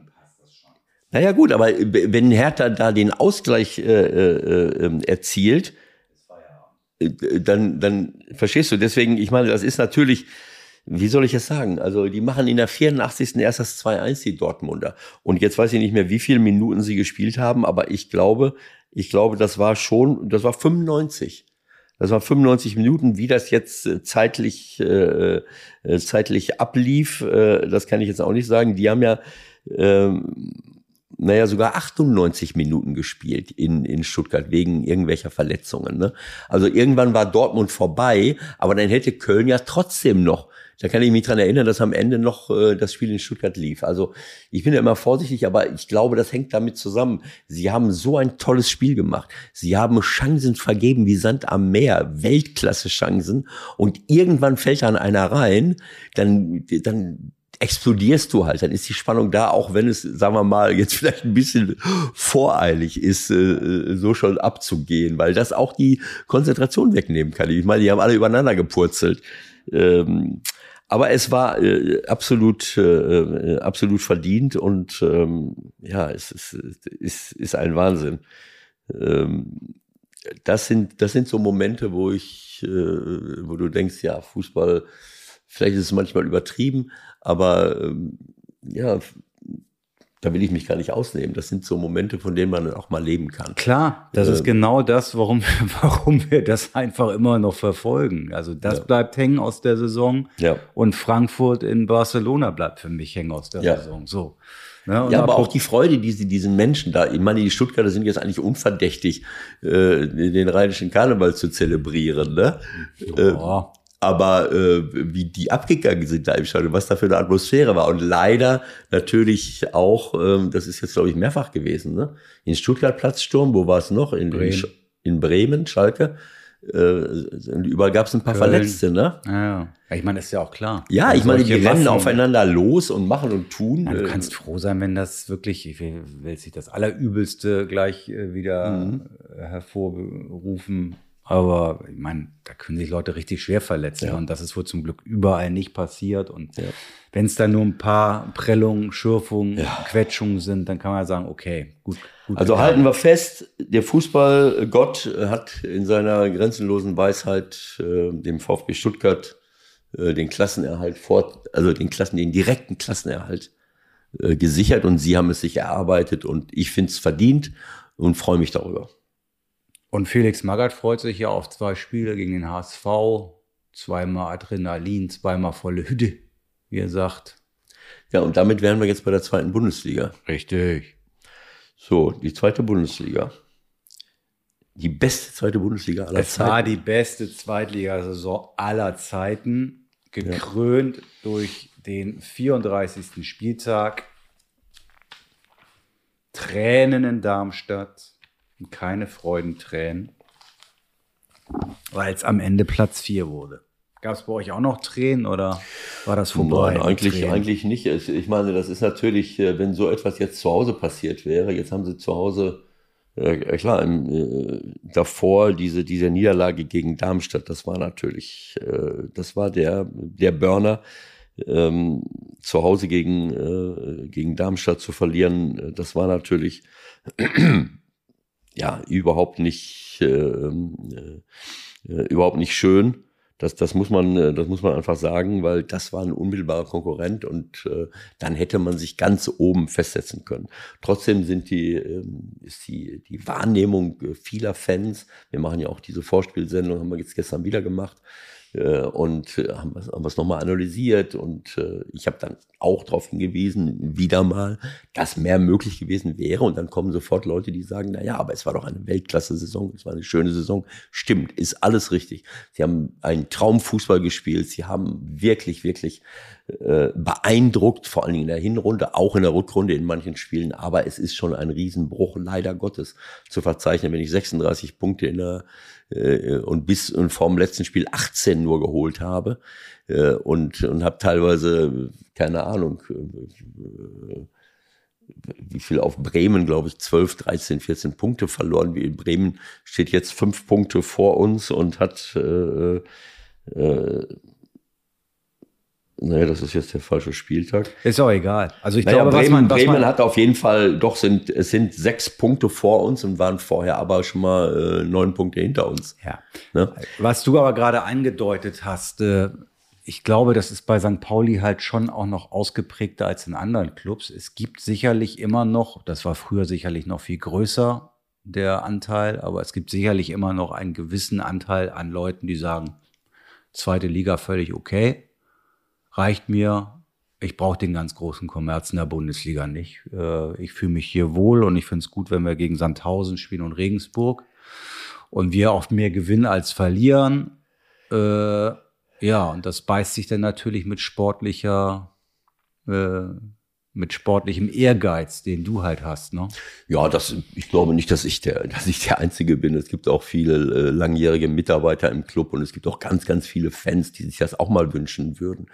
naja gut, aber wenn Hertha da den Ausgleich äh, äh, ähm, erzielt, äh, dann, dann verstehst du. Deswegen, ich meine, das ist natürlich, wie soll ich es sagen? Also die machen in der 84. erst das 2-1 die Dortmunder. Und jetzt weiß ich nicht mehr, wie viele Minuten sie gespielt haben, aber ich glaube, ich glaube, das war schon, das war 95. Das war 95 Minuten, wie das jetzt äh, zeitlich, äh, äh, zeitlich ablief, äh, das kann ich jetzt auch nicht sagen. Die haben ja ähm, naja, sogar 98 Minuten gespielt in, in Stuttgart wegen irgendwelcher Verletzungen. Ne? Also irgendwann war Dortmund vorbei, aber dann hätte Köln ja trotzdem noch. Da kann ich mich dran erinnern, dass am Ende noch äh, das Spiel in Stuttgart lief. Also ich bin ja immer vorsichtig, aber ich glaube, das hängt damit zusammen. Sie haben so ein tolles Spiel gemacht. Sie haben Chancen vergeben wie Sand am Meer, Weltklasse-Chancen. Und irgendwann fällt dann einer rein, dann, dann explodierst du halt, dann ist die Spannung da, auch wenn es, sagen wir mal, jetzt vielleicht ein bisschen voreilig ist, äh, so schon abzugehen, weil das auch die Konzentration wegnehmen kann. Ich meine, die haben alle übereinander gepurzelt. Ähm, aber es war äh, absolut, äh, absolut verdient und ähm, ja, es ist, ist, ist ein Wahnsinn. Ähm, das sind, das sind so Momente, wo ich, äh, wo du denkst, ja, Fußball, vielleicht ist es manchmal übertrieben, aber ähm, ja, da will ich mich gar nicht ausnehmen. Das sind so Momente, von denen man auch mal leben kann. Klar, das äh, ist ähm. genau das, warum, warum wir das einfach immer noch verfolgen. Also das ja. bleibt hängen aus der Saison ja. und Frankfurt in Barcelona bleibt für mich hängen aus der ja. Saison. So. Ne? Ja, aber auch die Freude, die sie diesen Menschen da, ich meine, die Stuttgarter sind jetzt eigentlich unverdächtig, äh, den rheinischen Karneval zu zelebrieren. Ne? Ja. Äh, aber äh, wie die abgegangen sind da im Stadion, was da für eine Atmosphäre war. Und leider natürlich auch, ähm, das ist jetzt, glaube ich, mehrfach gewesen, ne? In Stuttgart Platzsturm, wo war es noch? In Bremen, in Bremen Schalke. Äh, überall gab es ein paar Köln. Verletzte, ne? Ja, ja. Ich meine, ist ja auch klar. Ja, ich meine, die rennen aufeinander los und machen und tun. Ja, du kannst froh sein, wenn das wirklich, ich will, will sich das Allerübelste gleich äh, wieder mhm. hervorrufen aber ich meine, da können sich Leute richtig schwer verletzen. Ja. Und das ist wohl zum Glück überall nicht passiert. Und ja. wenn es dann nur ein paar Prellungen, Schürfungen, ja. Quetschungen sind, dann kann man sagen, okay, gut. gut also halten wir fest, der Fußballgott hat in seiner grenzenlosen Weisheit äh, dem VfB Stuttgart äh, den Klassenerhalt vor, also den Klassen, den direkten Klassenerhalt äh, gesichert und sie haben es sich erarbeitet und ich finde es verdient und freue mich darüber. Und Felix Magath freut sich ja auf zwei Spiele gegen den HSV. Zweimal Adrenalin, zweimal volle Hütte, wie er sagt. Ja, und damit wären wir jetzt bei der zweiten Bundesliga. Richtig. So, die zweite Bundesliga. Die beste zweite Bundesliga aller es Zeiten. Es war die beste Zweitligasaison aller Zeiten, gekrönt ja. durch den 34. Spieltag. Tränen in Darmstadt keine Freudentränen, weil es am Ende Platz 4 wurde. Gab es bei euch auch noch Tränen oder war das vorbei? Nein, eigentlich, eigentlich nicht. Ich meine, das ist natürlich, äh, wenn so etwas jetzt zu Hause passiert wäre, jetzt haben sie zu Hause, äh, klar, im, äh, davor diese, diese Niederlage gegen Darmstadt, das war natürlich, äh, das war der, der Burner. Ähm, zu Hause gegen, äh, gegen Darmstadt zu verlieren, das war natürlich ja überhaupt nicht äh, äh, überhaupt nicht schön. Das, das, muss man, äh, das muss man einfach sagen, weil das war ein unmittelbarer Konkurrent und äh, dann hätte man sich ganz oben festsetzen können. Trotzdem sind die, ähm, ist die, die Wahrnehmung äh, vieler Fans, wir machen ja auch diese Vorspielsendung, haben wir jetzt gestern wieder gemacht, äh, und äh, haben es haben nochmal analysiert und äh, ich habe dann auch darauf hingewiesen, wieder mal, dass mehr möglich gewesen wäre und dann kommen sofort Leute, die sagen, na ja, aber es war doch eine Weltklasse-Saison, es war eine schöne Saison. Stimmt, ist alles richtig. Sie haben einen Traumfußball gespielt, sie haben wirklich, wirklich äh, beeindruckt, vor allen Dingen in der Hinrunde, auch in der Rückrunde in manchen Spielen, aber es ist schon ein Riesenbruch, leider Gottes, zu verzeichnen, wenn ich 36 Punkte in der äh, und bis und vorm letzten Spiel 18 nur geholt habe äh, und, und habe teilweise, keine Ahnung, äh, wie viel auf Bremen, glaube ich, 12, 13, 14 Punkte verloren. Wie in Bremen steht jetzt fünf Punkte vor uns und hat äh, äh, Nee, das ist jetzt der falsche Spieltag. Ist auch egal. Also ich naja, glaube, Bremen, was man, was Bremen man, hat auf jeden Fall, doch sind, es sind sechs Punkte vor uns und waren vorher aber schon mal äh, neun Punkte hinter uns. ja. Ne? Was du aber gerade angedeutet hast, äh, ich glaube, das ist bei St. Pauli halt schon auch noch ausgeprägter als in anderen Clubs. Es gibt sicherlich immer noch, das war früher sicherlich noch viel größer, der Anteil, aber es gibt sicherlich immer noch einen gewissen Anteil an Leuten, die sagen, zweite Liga völlig okay, reicht mir, ich brauche den ganz großen Kommerz in der Bundesliga nicht. Äh, Ich fühle mich hier wohl und ich finde es gut, wenn wir gegen Sandhausen spielen und Regensburg und wir oft mehr gewinnen als verlieren. Äh, ja, und das beißt sich dann natürlich mit sportlicher, äh, mit sportlichem Ehrgeiz, den du halt hast, ne? Ja, das, ich glaube nicht, dass ich der, dass ich der Einzige bin. Es gibt auch viele äh, langjährige Mitarbeiter im Club und es gibt auch ganz, ganz viele Fans, die sich das auch mal wünschen würden.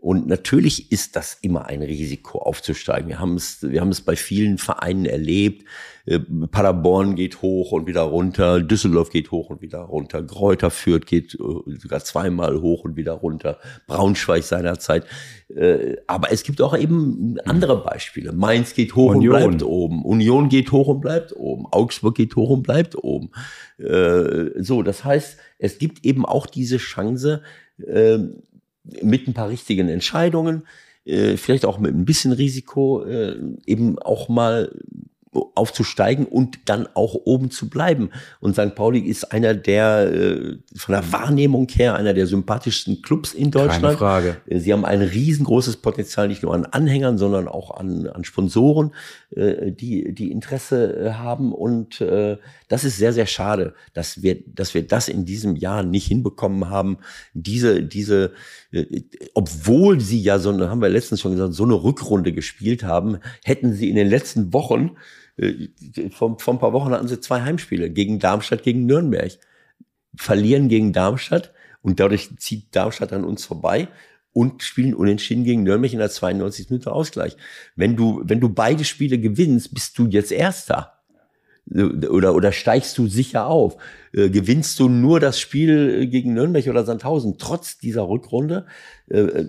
Und natürlich ist das immer ein Risiko aufzusteigen. Wir haben es, wir haben es bei vielen Vereinen erlebt. Äh, Paderborn geht hoch und wieder runter, Düsseldorf geht hoch und wieder runter, Gräuter Fürth geht äh, sogar zweimal hoch und wieder runter, Braunschweig seinerzeit. Äh, Aber es gibt auch eben andere Beispiele. Mainz geht hoch Union. und bleibt oben. Union geht hoch und bleibt oben. Augsburg geht hoch und bleibt oben. So, das heißt, es gibt eben auch diese Chance, mit ein paar richtigen Entscheidungen, vielleicht auch mit ein bisschen Risiko, eben auch mal aufzusteigen und dann auch oben zu bleiben. Und St. Pauli ist einer der, äh, von der Wahrnehmung her, einer der sympathischsten Clubs in Deutschland. Keine Frage. Äh, Sie haben ein riesengroßes Potenzial, nicht nur an Anhängern, sondern auch an, an Sponsoren, äh, die, die Interesse haben. Und das ist sehr, sehr schade, dass wir, dass wir das in diesem Jahr nicht hinbekommen haben. Diese, diese, obwohl sie ja so, eine, haben wir letztens schon gesagt, so eine Rückrunde gespielt haben, hätten sie in den letzten Wochen, vor, vor ein paar Wochen hatten sie zwei Heimspiele gegen Darmstadt, gegen Nürnberg. Verlieren gegen Darmstadt und dadurch zieht Darmstadt an uns vorbei und spielen unentschieden gegen Nürnberg in der 92. Minute Ausgleich. Wenn du, wenn du beide Spiele gewinnst, bist du jetzt Erster. Oder, oder steigst du sicher auf? Äh, gewinnst du nur das Spiel gegen Nürnberg oder Sandhausen, trotz dieser Rückrunde, äh,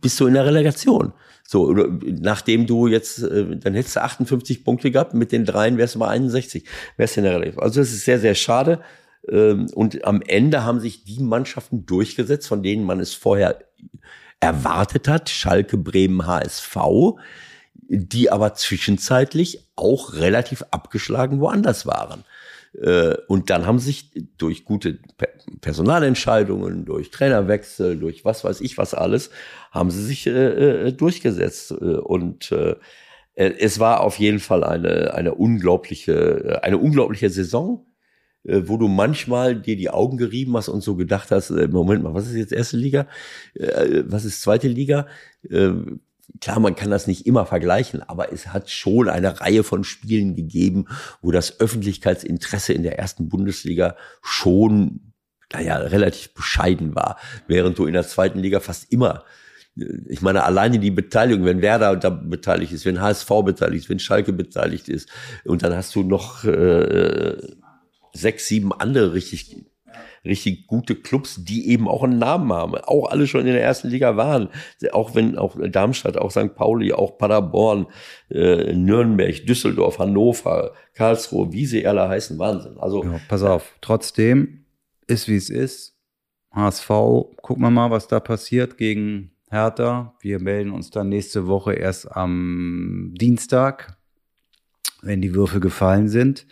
bist du in der Relegation. So, nachdem du jetzt, äh, dann hättest du 58 Punkte gehabt, mit den dreien wärst du bei 61, wärst du in der Relegation. Also das ist sehr, sehr schade. Ähm, Und am Ende haben sich die Mannschaften durchgesetzt, von denen man es vorher erwartet hat. Schalke, Bremen, HSV, die aber zwischenzeitlich auch relativ abgeschlagen woanders waren. Äh, Und dann haben sich durch gute Pe- Personalentscheidungen, durch Trainerwechsel, durch was weiß ich was alles, haben sie sich äh, äh, durchgesetzt. Und es war auf jeden Fall eine, eine unglaubliche, eine unglaubliche Saison, wo du manchmal dir die Augen gerieben hast und so gedacht hast, Moment mal, was ist jetzt erste Liga? Was ist zweite Liga? Äh, Klar, man kann das nicht immer vergleichen, aber es hat schon eine Reihe von Spielen gegeben, wo das Öffentlichkeitsinteresse in der ersten Bundesliga schon, naja, relativ bescheiden war, während du in der zweiten Liga fast immer ich meine, alleine die Beteiligung, wenn Werder da beteiligt ist, wenn HSV beteiligt ist, wenn Schalke beteiligt ist, und dann hast du noch äh, sechs, sieben andere richtig, richtig gute Clubs, die eben auch einen Namen haben, auch alle schon in der ersten Liga waren, auch wenn auch Darmstadt, auch St. Pauli, auch Paderborn, äh, Nürnberg, Düsseldorf, Hannover, Karlsruhe, wie sie alle heißen, Wahnsinn. Also Ja, pass auf, trotzdem ist wie es ist. HSV, gucken wir mal, was da passiert gegen Hertha. Wir melden uns dann nächste Woche erst am Dienstag, wenn die Würfel gefallen sind.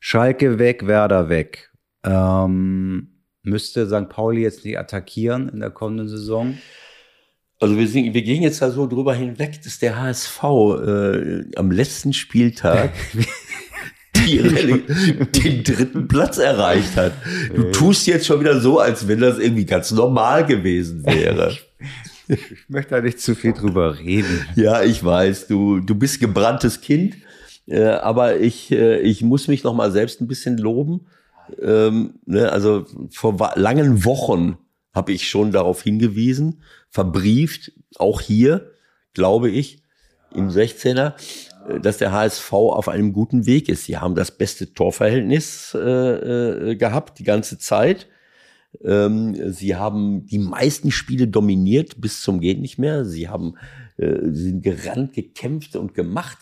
Schalke weg, Werder weg. Ähm, müsste St. Pauli jetzt nicht attackieren in der kommenden Saison? Also wir, sind, wir gehen jetzt da so drüber hinweg, dass der HSV äh, am letzten Spieltag den dritten Platz erreicht hat. Du tust jetzt schon wieder so, als wenn das irgendwie ganz normal gewesen wäre. Ich möchte da nicht zu viel drüber reden. Ja, ich weiß, du, du bist gebranntes Kind, äh, aber ich, äh, ich muss mich noch mal selbst ein bisschen loben. Ähm, ne, also vor langen Wochen habe ich schon darauf hingewiesen, verbrieft, auch hier, glaube ich, im 16er, äh, dass der HSV auf einem guten Weg ist. Sie haben das beste Torverhältnis äh, äh, gehabt die ganze Zeit. Ähm, sie haben die meisten Spiele dominiert bis zum geht nicht mehr. Sie haben äh, sie sind gerannt, gekämpft und gemacht.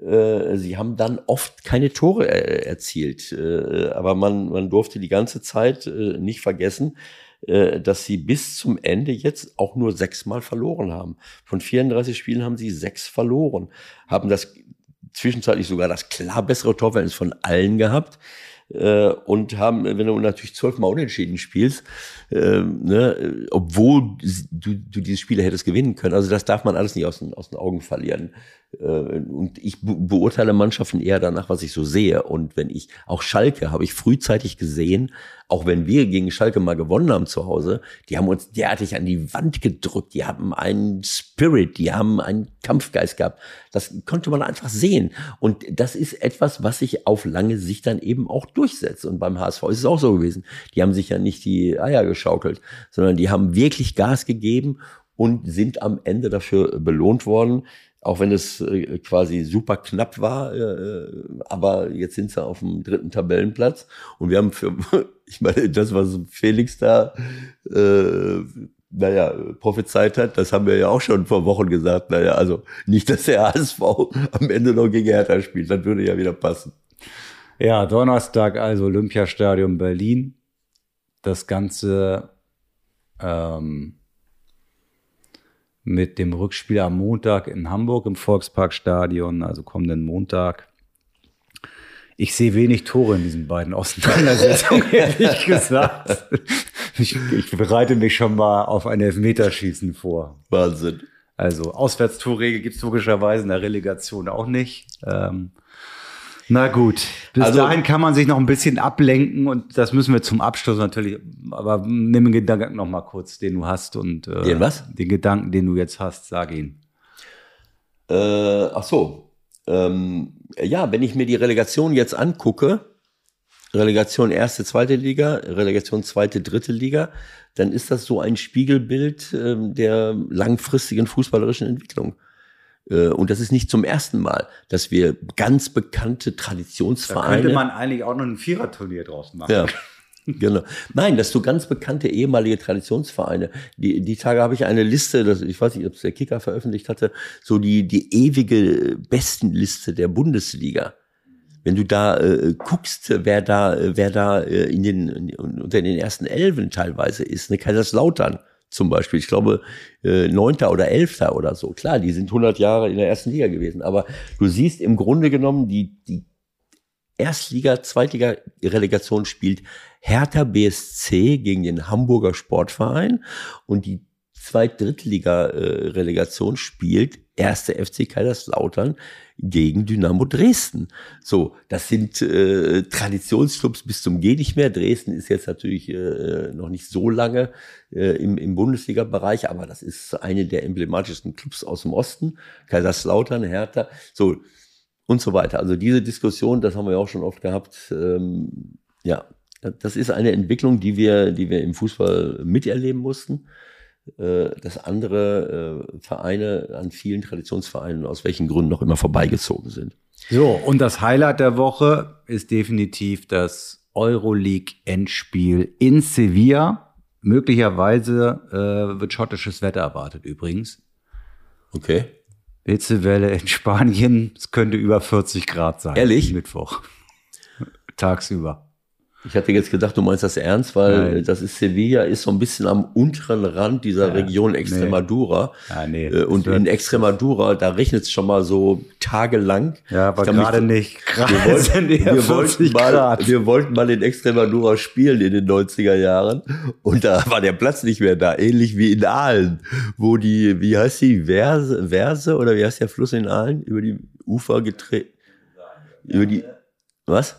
Äh, sie haben dann oft keine Tore äh, erzielt. Äh, aber man, man durfte die ganze Zeit nicht vergessen, dass sie bis zum Ende jetzt auch nur sechsmal verloren haben. Von 34 Spielen haben sie sechs verloren, haben das zwischenzeitlich sogar das klar bessere Torverhältnis von allen gehabt und haben, wenn du natürlich zwölfmal unentschieden spielst, äh, ne, obwohl du, du diese Spiele hättest gewinnen können. Also das darf man alles nicht aus den, aus den Augen verlieren. Äh, und ich beurteile Mannschaften eher danach, was ich so sehe. Und wenn ich, auch Schalke habe ich frühzeitig gesehen, auch wenn wir gegen Schalke mal gewonnen haben zu Hause, die haben uns derartig an die Wand gedrückt, die haben einen Spirit, die haben einen Kampfgeist gehabt. Das konnte man einfach sehen. Und das ist etwas, was sich auf lange Sicht dann eben auch durchsetzt. Und beim HSV ist es auch so gewesen. Die haben sich ja nicht die Eier geschaukelt, sondern die haben wirklich Gas gegeben und sind am Ende dafür belohnt worden auch wenn es äh, quasi super knapp war, äh, aber jetzt sind sie auf dem dritten Tabellenplatz und wir haben für, ich meine, das, was Felix da, äh, naja, prophezeit hat, das haben wir ja auch schon vor Wochen gesagt, naja, also nicht, dass der HSV am Ende noch gegen Hertha spielt, das würde ja wieder passen. Ja, Donnerstag also Olympiastadion Berlin. Das Ganze ähm, mit dem Rückspiel am Montag in Hamburg im Volksparkstadion, also kommenden Montag. Ich sehe wenig Tore in diesen beiden Auseinandersetzungen, ehrlich gesagt. Ich, ich, bereite mich schon mal auf ein Elfmeterschießen vor. Wahnsinn. Also Auswärtstorregel gibt es logischerweise in der Relegation auch nicht. Ähm, na gut, bis also, dahin kann man sich noch ein bisschen ablenken und das müssen wir zum Abschluss natürlich, aber nimm den Gedanken noch mal kurz, den du hast und äh, den was? Den Gedanken, den du jetzt hast, sag ihn. Äh, ach so, ähm, ja, wenn ich mir die Relegation jetzt angucke, Relegation erste, zweite Liga, Relegation zweite, dritte Liga, dann ist das so ein Spiegelbild äh, der langfristigen fußballerischen Entwicklung. Äh, und das ist nicht zum ersten Mal, dass wir ganz bekannte Traditionsvereine. Da könnte man eigentlich auch noch ein Viererturnier draus machen. Ja. Genau. Nein, dass du ganz bekannte ehemalige Traditionsvereine, die, die Tage habe ich eine Liste, das, ich weiß nicht, ob es der Kicker veröffentlicht hatte, so die, die ewige Bestenliste der Bundesliga. Wenn du da äh, guckst, wer da, wer da äh, in den, in, unter den ersten Elfen teilweise ist, ne, Kaiserslautern, zum Beispiel. Ich glaube, äh, neunter oder elfter oder so. Klar, die sind 100 Jahre in der ersten Liga gewesen. Aber du siehst im Grunde genommen, die, die Erstliga, Zweitliga-Relegation spielt Hertha BSC gegen den Hamburger Sportverein und die Zweit-Drittliga-Relegation spielt erste FC Kaiserslautern gegen Dynamo Dresden. So, das sind äh, Traditionsclubs bis zum Geh nicht mehr. Dresden ist jetzt natürlich äh, noch nicht so lange äh, im, im Bundesliga-Bereich, aber das ist eine der emblematischsten Clubs aus dem Osten. Kaiserslautern, Hertha, so und so weiter. Also diese Diskussion, das haben wir ja auch schon oft gehabt. Ähm, ja, das ist eine Entwicklung, die wir, die wir im Fußball miterleben mussten. Äh, dass andere äh, Vereine an vielen Traditionsvereinen aus welchen Gründen noch immer vorbeigezogen sind. So, und das Highlight der Woche ist definitiv das Euroleague-Endspiel in Sevilla. Möglicherweise äh, wird schottisches Wetter erwartet übrigens. Okay. Hitzewelle in Spanien, es könnte über 40 Grad sein. Ehrlich? Mittwoch. Tagsüber. Ich hatte jetzt gedacht, du meinst das ernst, weil Nein. das ist Sevilla, ist so ein bisschen am unteren Rand dieser Ja, Region Extremadura. Ja, nee, Äh, Und in Extremadura, da regnet es schon mal so tagelang. Ja, aber gerade nicht. Gerade Wir wollten, wir, wollten 40 mal, Grad. wir wollten mal in Extremadura spielen in den 90er Jahren und da war der Platz nicht mehr da, ähnlich wie in Aalen, wo die, wie heißt die, Verse, Verse oder wie heißt der Fluss in Aalen, über die Ufer getreten, über die, was?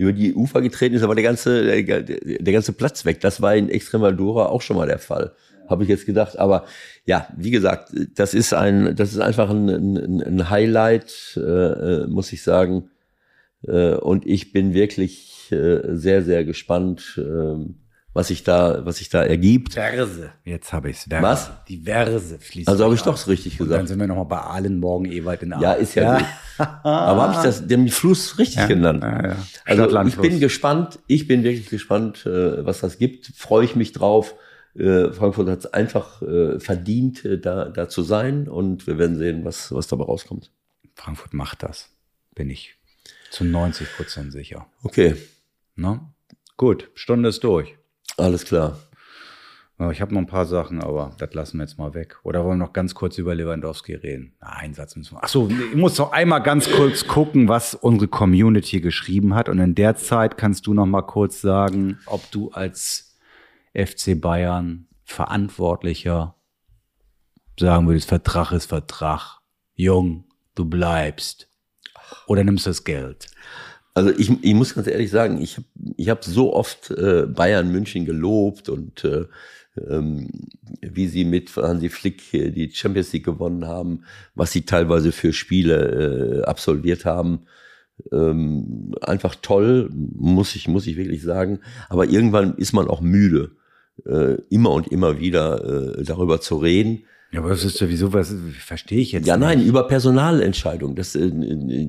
Über die Ufer getreten ist, aber der ganze, der, der ganze Platz weg. Das war in Extremadura auch schon mal der Fall. Habe ich jetzt gedacht. Aber ja, wie gesagt, das ist ein, das ist einfach ein, ein, ein Highlight, äh, muss ich sagen. Äh, und ich bin wirklich äh, sehr, sehr gespannt, äh, was sich da, was sich da ergibt. Verse. Jetzt habe ich's. Verse. Was? Die Verse fließt. Also habe ich doch richtig Und dann gesagt. sind wir nochmal bei Aalen morgen Ewald in Aalen. Ja, ist ja, gut. Aber habe ich das, den Fluss richtig genannt? Ja, ja. Also ich bin gespannt, ich bin wirklich gespannt, äh, was das gibt. Freue ich mich drauf. Äh, Frankfurt hat es einfach äh, verdient, da, da zu sein und wir werden sehen, was, was dabei rauskommt. Frankfurt macht das. Bin ich zu 90 Prozent sicher. Okay, Ne? Gut, Stunde ist durch. Alles klar. Ich habe noch ein paar Sachen, aber das lassen wir jetzt mal weg. Oder wollen wir noch ganz kurz über Lewandowski reden? Na, Einen Satz müssen wir. Achso, ich muss noch einmal ganz kurz gucken, was unsere Community geschrieben hat. Und in der Zeit kannst du noch mal kurz sagen, ob du als FC Bayern Verantwortlicher sagen würdest, Vertrag ist Vertrag. Jung, du bleibst. Oder nimmst das Geld? Also ich, ich muss ganz ehrlich sagen, ich habe ich hab so oft äh, Bayern München gelobt und äh, ähm, wie sie mit Hansi Flick die Champions League gewonnen haben, was sie teilweise für Spiele äh, absolviert haben. Ähm, einfach toll, muss ich, muss ich wirklich sagen. Aber irgendwann ist man auch müde, äh, immer und immer wieder äh, darüber zu reden. Ja, aber das ist sowieso was, verstehe ich jetzt Ja, nicht. nein, über Personalentscheidungen. Das, äh,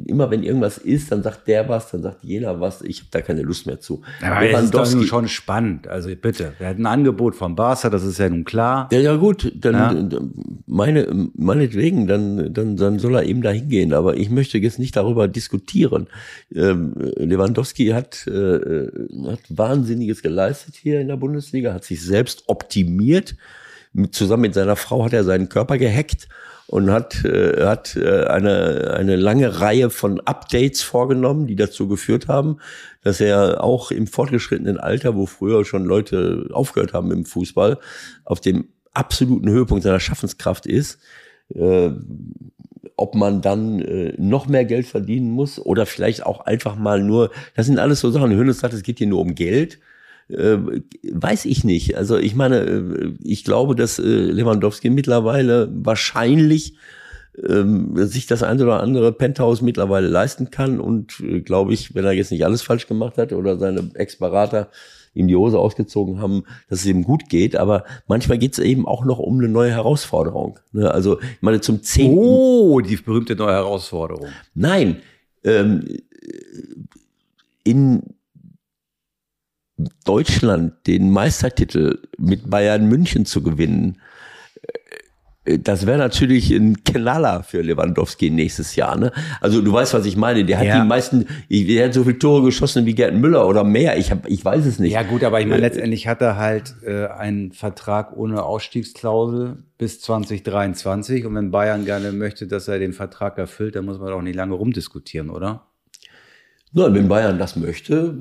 immer wenn irgendwas ist, dann sagt der was, dann sagt jener was. Ich habe da keine Lust mehr zu. Aber es ist doch schon spannend. Also bitte, wir hatten ein Angebot von Barca, das ist ja nun klar. Ja, ja gut, dann Ja. äh, meine meinetwegen, dann, dann, dann soll er eben da hingehen. Aber ich möchte jetzt nicht darüber diskutieren. Ähm, Lewandowski hat, äh, hat Wahnsinniges geleistet hier in der Bundesliga, hat sich selbst optimiert. Mit, zusammen mit seiner Frau hat er seinen Körper gehackt und hat, äh, hat äh, eine, eine lange Reihe von Updates vorgenommen, die dazu geführt haben, dass er auch im fortgeschrittenen Alter, wo früher schon Leute aufgehört haben im Fußball, auf dem absoluten Höhepunkt seiner Schaffenskraft ist. Äh, ob man dann äh, noch mehr Geld verdienen muss oder vielleicht auch einfach mal nur, das sind alles so Sachen. Hönes sagt, es geht hier nur um Geld. Äh, weiß ich nicht. Also ich meine, äh, ich glaube, dass äh, Lewandowski mittlerweile wahrscheinlich ähm, sich das ein oder andere Penthouse mittlerweile leisten kann und äh, glaube ich, wenn er jetzt nicht alles falsch gemacht hat oder seine Ex-Berater ihm die Hose ausgezogen haben, dass es ihm gut geht, aber manchmal geht es eben auch noch um eine neue Herausforderung. Ne? Also ich meine, zum zehnten Oh, die berühmte neue Herausforderung. Nein, ähm, in Deutschland den Meistertitel mit Bayern München zu gewinnen, äh, das wäre natürlich ein Knaller für Lewandowski nächstes Jahr. Ne? Also du weißt, was ich meine. Der hat Ja. die meisten, der hat so viele Tore geschossen wie Gerd Müller oder mehr. Ich, hab, ich weiß es nicht. Ja gut, aber ich meine, letztendlich hat er halt äh, einen Vertrag ohne Ausstiegsklausel bis 2023. Und wenn Bayern gerne möchte, dass er den Vertrag erfüllt, dann muss man doch nicht lange rumdiskutieren, oder? Na, wenn Bayern das möchte,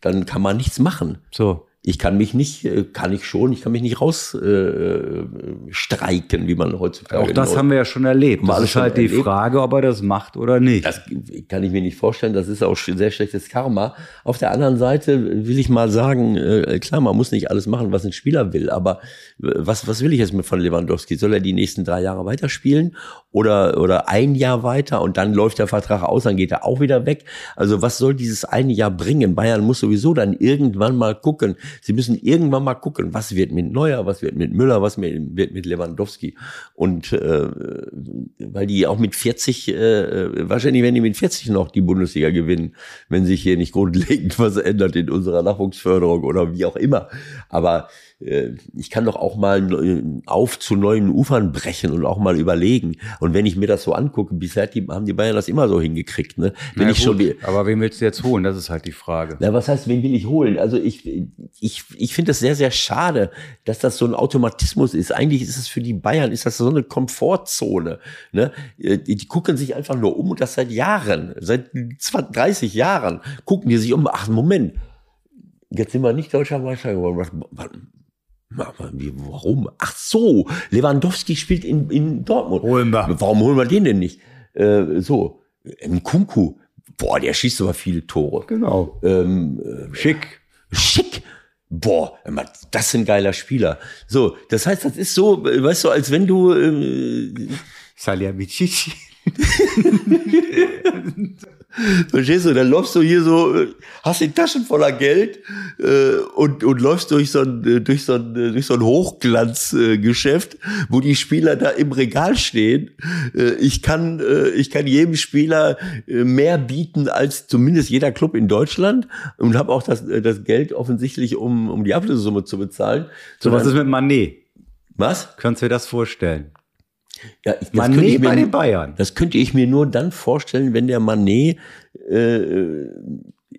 dann kann man nichts machen. So. Ich kann mich nicht, äh, kann ich schon, ich kann mich nicht rausstreiken, äh, wie man heutzutage. Auch das haben wir ja schon erlebt. Das ist halt die erlebt. Frage, ob er das macht oder nicht. Das kann ich mir nicht vorstellen. Das ist auch sehr schlechtes Karma. Auf der anderen Seite will ich mal sagen, äh, klar, man muss nicht alles machen, was ein Spieler will. Aber äh, was, was will ich jetzt mit von Lewandowski? Soll er die nächsten drei Jahre weiterspielen oder, oder ein Jahr weiter und dann läuft der Vertrag aus, dann geht er auch wieder weg? Also was soll dieses eine Jahr bringen? Bayern muss sowieso dann irgendwann mal gucken. Sie müssen irgendwann mal gucken, was wird mit Neuer, was wird mit Müller, was wird mit Lewandowski. Und äh, weil die auch mit 40, äh, wahrscheinlich werden die mit 40 noch die Bundesliga gewinnen, wenn sich hier nicht grundlegend was ändert in unserer Nachwuchsförderung oder wie auch immer. Aber äh, ich kann doch auch mal neu- auf zu neuen Ufern brechen und auch mal überlegen. Und wenn ich mir das so angucke, bisher die, haben die Bayern das immer so hingekriegt. Ne? Wenn Na ich schon gut, aber wen willst du jetzt holen? Das ist halt die Frage. na, was heißt, wen will ich holen? Also ich, ich, ich finde es sehr, sehr schade, dass das so ein Automatismus ist. Eigentlich ist es für die Bayern, ist das so eine Komfortzone. Ne? Die, die gucken sich einfach nur um und das seit Jahren, seit 20, 30 Jahren gucken die sich um. Ach, Moment, jetzt sind wir nicht deutscher Meister geworden. Was, wie, warum? Ach so, Lewandowski spielt in, in Dortmund. Holen wir. Warum holen wir den denn nicht? Äh, so, Kunku, boah, der schießt aber viele Tore. Genau. Ähm, äh, Schick. schick. Boah, das ist ein geiler Spieler. So, das heißt, das ist so, äh, weißt du, als wenn du, äh, Salihamidzic. verstehst du, dann läufst du hier so, äh, hast die Taschen voller Geld äh, und, und läufst durch so ein, äh, durch so ein, äh, durch so ein Hochglanzgeschäft, äh, wo die Spieler da im Regal stehen. Äh, ich kann, äh, ich kann jedem Spieler äh, mehr bieten als zumindest jeder Club in Deutschland und habe auch das, das Geld offensichtlich, um, um die Ablösesumme zu bezahlen. So, was ist mit Manet? was? Könntest du dir das vorstellen? Ja, ich, das Manet könnte ich mir bei den nur- Bayern. Das könnte ich mir nur dann vorstellen, wenn der Manet, äh,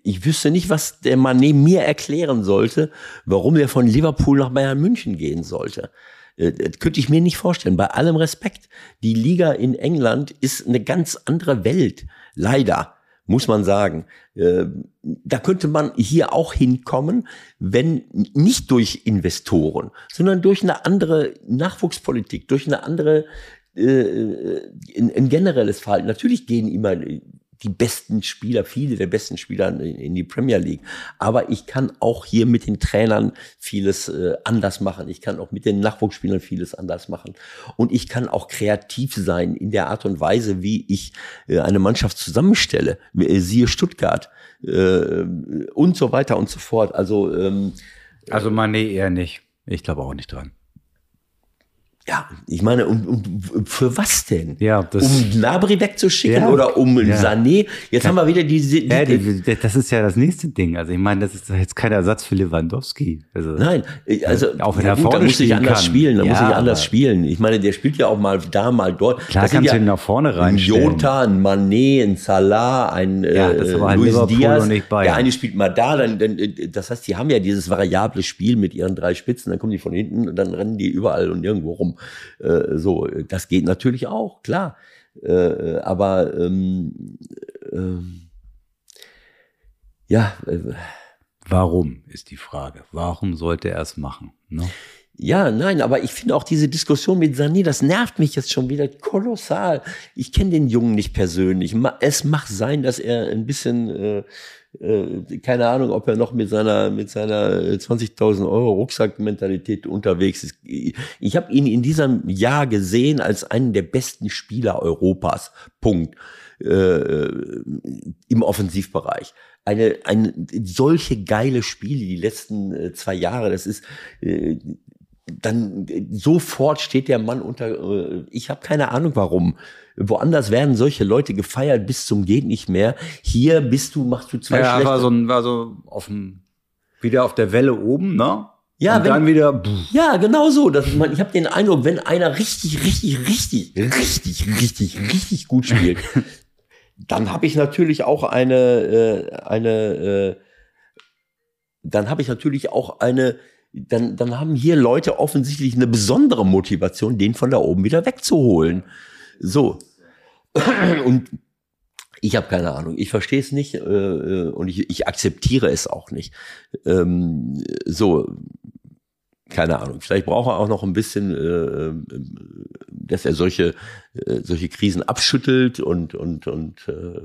ich wüsste nicht, was der Manet mir erklären sollte, warum er von Liverpool nach Bayern München gehen sollte. Äh, Das könnte ich mir nicht vorstellen. Bei allem Respekt. Die Liga in England ist eine ganz andere Welt. Leider. Muss man sagen. Äh, Da könnte man hier auch hinkommen, wenn nicht durch Investoren, sondern durch eine andere Nachwuchspolitik, durch eine andere äh, ein, ein generelles Verhalten. Natürlich gehen immer die besten Spieler, viele der besten Spieler in, die Premier League. Aber ich kann auch hier mit den Trainern vieles äh, anders machen. Ich kann auch mit den Nachwuchsspielern vieles anders machen. Und ich kann auch kreativ sein in der Art und Weise, wie ich äh, eine Mannschaft zusammenstelle. Äh, Siehe Stuttgart äh, und so weiter und so fort. Also ähm, Also Manet eher nicht. Ich glaube auch nicht dran. Ja, ich meine, und, und für was denn? Ja, das- um Gnabry wegzuschicken Ja. oder um Ja. Sané? Jetzt haben wir wieder diese. die, Ja, die, das ist ja das nächste Ding. Also ich meine, das ist jetzt kein Ersatz für Lewandowski. Also, Nein, äh, also Auch wenn ja er gut, da muss ich anders kann. spielen, da muss Ja, ich anders spielen. Ich meine, der spielt ja auch mal da, mal dort. Klar Das kannst du ja ihn nach vorne Ein reinstellen. Jota, ein Mané, ein Salah, ein Ja, äh, das halt Luis Liverpool Diaz. und nicht Bayern. Der eine spielt mal da, dann, dann, äh, das heißt, die haben ja dieses variable Spiel mit ihren drei Spitzen, dann kommen die von hinten und dann rennen die überall und nirgendwo rum. Äh, so, das geht natürlich auch, klar. Äh, aber ähm, ähm, ja, äh, Warum ist die Frage? Warum sollte er es machen? Ne? Ja, nein, aber ich finde auch diese Diskussion mit Sané, das nervt mich jetzt schon wieder kolossal. Ich kenne den Jungen nicht persönlich. Es mag sein, dass er ein bisschen, äh, äh, keine Ahnung, ob er noch mit seiner mit seiner äh, 20.000 Euro Rucksackmentalität unterwegs ist. Ich habe ihn in diesem Jahr gesehen als einen der besten Spieler Europas. Punkt. Äh, Im Offensivbereich. Eine, eine solche geile Spiele die letzten äh, zwei Jahre. Das ist äh, dann äh, sofort steht der Mann unter, äh, ich habe keine Ahnung warum. Woanders werden solche Leute gefeiert bis zum geht nicht mehr. Hier bist du, machst du zwei Ja, schlechte. war so, war so auf dem, wieder auf der Welle oben, ne? Ja, Und wenn- dann wieder, pff, ja, genau so. Das, man, ich habe den Eindruck, wenn einer richtig, richtig, richtig, richtig, richtig, richtig gut spielt, dann habe ich natürlich auch eine, äh, eine, äh, dann habe ich natürlich auch eine, dann, dann haben hier Leute offensichtlich eine besondere Motivation, den von da oben wieder wegzuholen. So. Und ich habe keine Ahnung. Ich verstehe es nicht äh, äh, und ich, ich akzeptiere es auch nicht. Ähm, so, keine Ahnung. Vielleicht braucht er auch noch ein bisschen, äh, äh, dass er solche äh, solche Krisen abschüttelt und und und äh,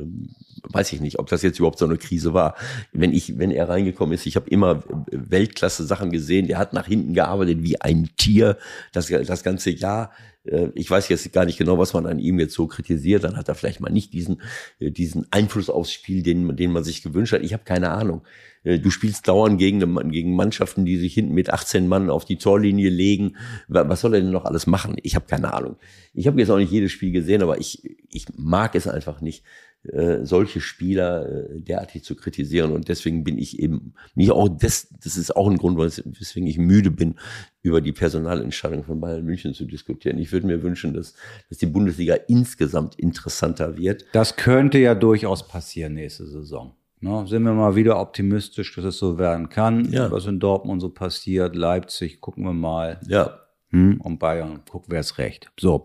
weiß ich nicht, ob das jetzt überhaupt so eine Krise war. Wenn ich, wenn er reingekommen ist, ich habe immer Weltklasse Sachen gesehen. Der hat nach hinten gearbeitet wie ein Tier das das ganze Jahr. Äh, Ich weiß jetzt gar nicht genau, was man an ihm jetzt so kritisiert. Dann hat er vielleicht mal nicht diesen äh, diesen Einfluss aufs Spiel, den den man sich gewünscht hat. Ich habe keine Ahnung. Äh, Du spielst dauernd gegen, gegen Mannschaften, die sich hinten mit 18 Mann auf die Torlinie legen. Wa- Was soll er denn noch alles machen? Ich habe keine Ahnung. Ich habe jetzt auch nicht jedes Spiel gesehen, aber ich, ich mag es einfach nicht, äh, solche Spieler äh, derartig zu kritisieren. Und deswegen bin ich eben, mich auch, das, das ist auch ein Grund, weswegen ich müde bin, über die Personalentscheidung von Bayern München zu diskutieren. Ich würde mir wünschen, dass, dass die Bundesliga insgesamt interessanter wird. Das könnte ja durchaus passieren nächste Saison. Ne, sind wir mal wieder optimistisch, dass es so werden kann. Ja. Was in Dortmund so passiert, Leipzig, gucken wir mal. Ja. Hm, und Bayern, gucken wir es recht. So,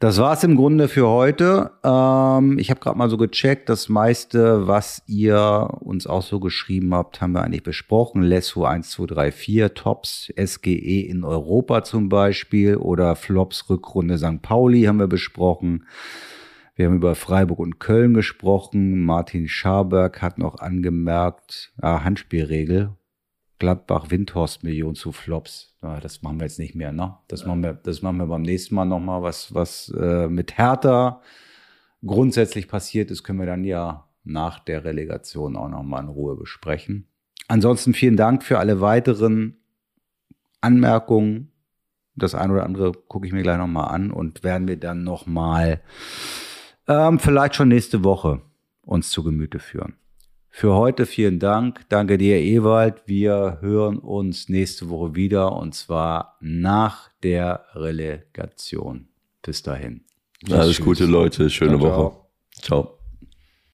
das war's im Grunde für heute. Ähm, ich habe gerade mal so gecheckt, das meiste, was ihr uns auch so geschrieben habt, haben wir eigentlich besprochen. Lesso 1, 2, 3, 4, Tops, SGE in Europa zum Beispiel oder Flops Rückrunde St. Pauli haben wir besprochen. Wir haben über Freiburg und Köln gesprochen. Martin Scharberg hat noch angemerkt, ah, Handspielregel, Gladbach-Windhorst-Million zu Flops. Ja, das machen wir jetzt nicht mehr, ne? Das machen wir, das machen wir beim nächsten Mal nochmal. Was, was äh, mit Hertha grundsätzlich passiert ist, können wir dann ja nach der Relegation auch nochmal in Ruhe besprechen. Ansonsten vielen Dank für alle weiteren Anmerkungen. Das eine oder andere gucke ich mir gleich nochmal an und werden wir dann nochmal ähm, vielleicht schon nächste Woche uns zu Gemüte führen. Für heute vielen Dank. Danke dir, Ewald. Wir hören uns nächste Woche wieder und zwar nach der Relegation. Bis dahin. Alles Tschüss. Gute, Leute. Schöne ciao, Woche. ciao. ciao.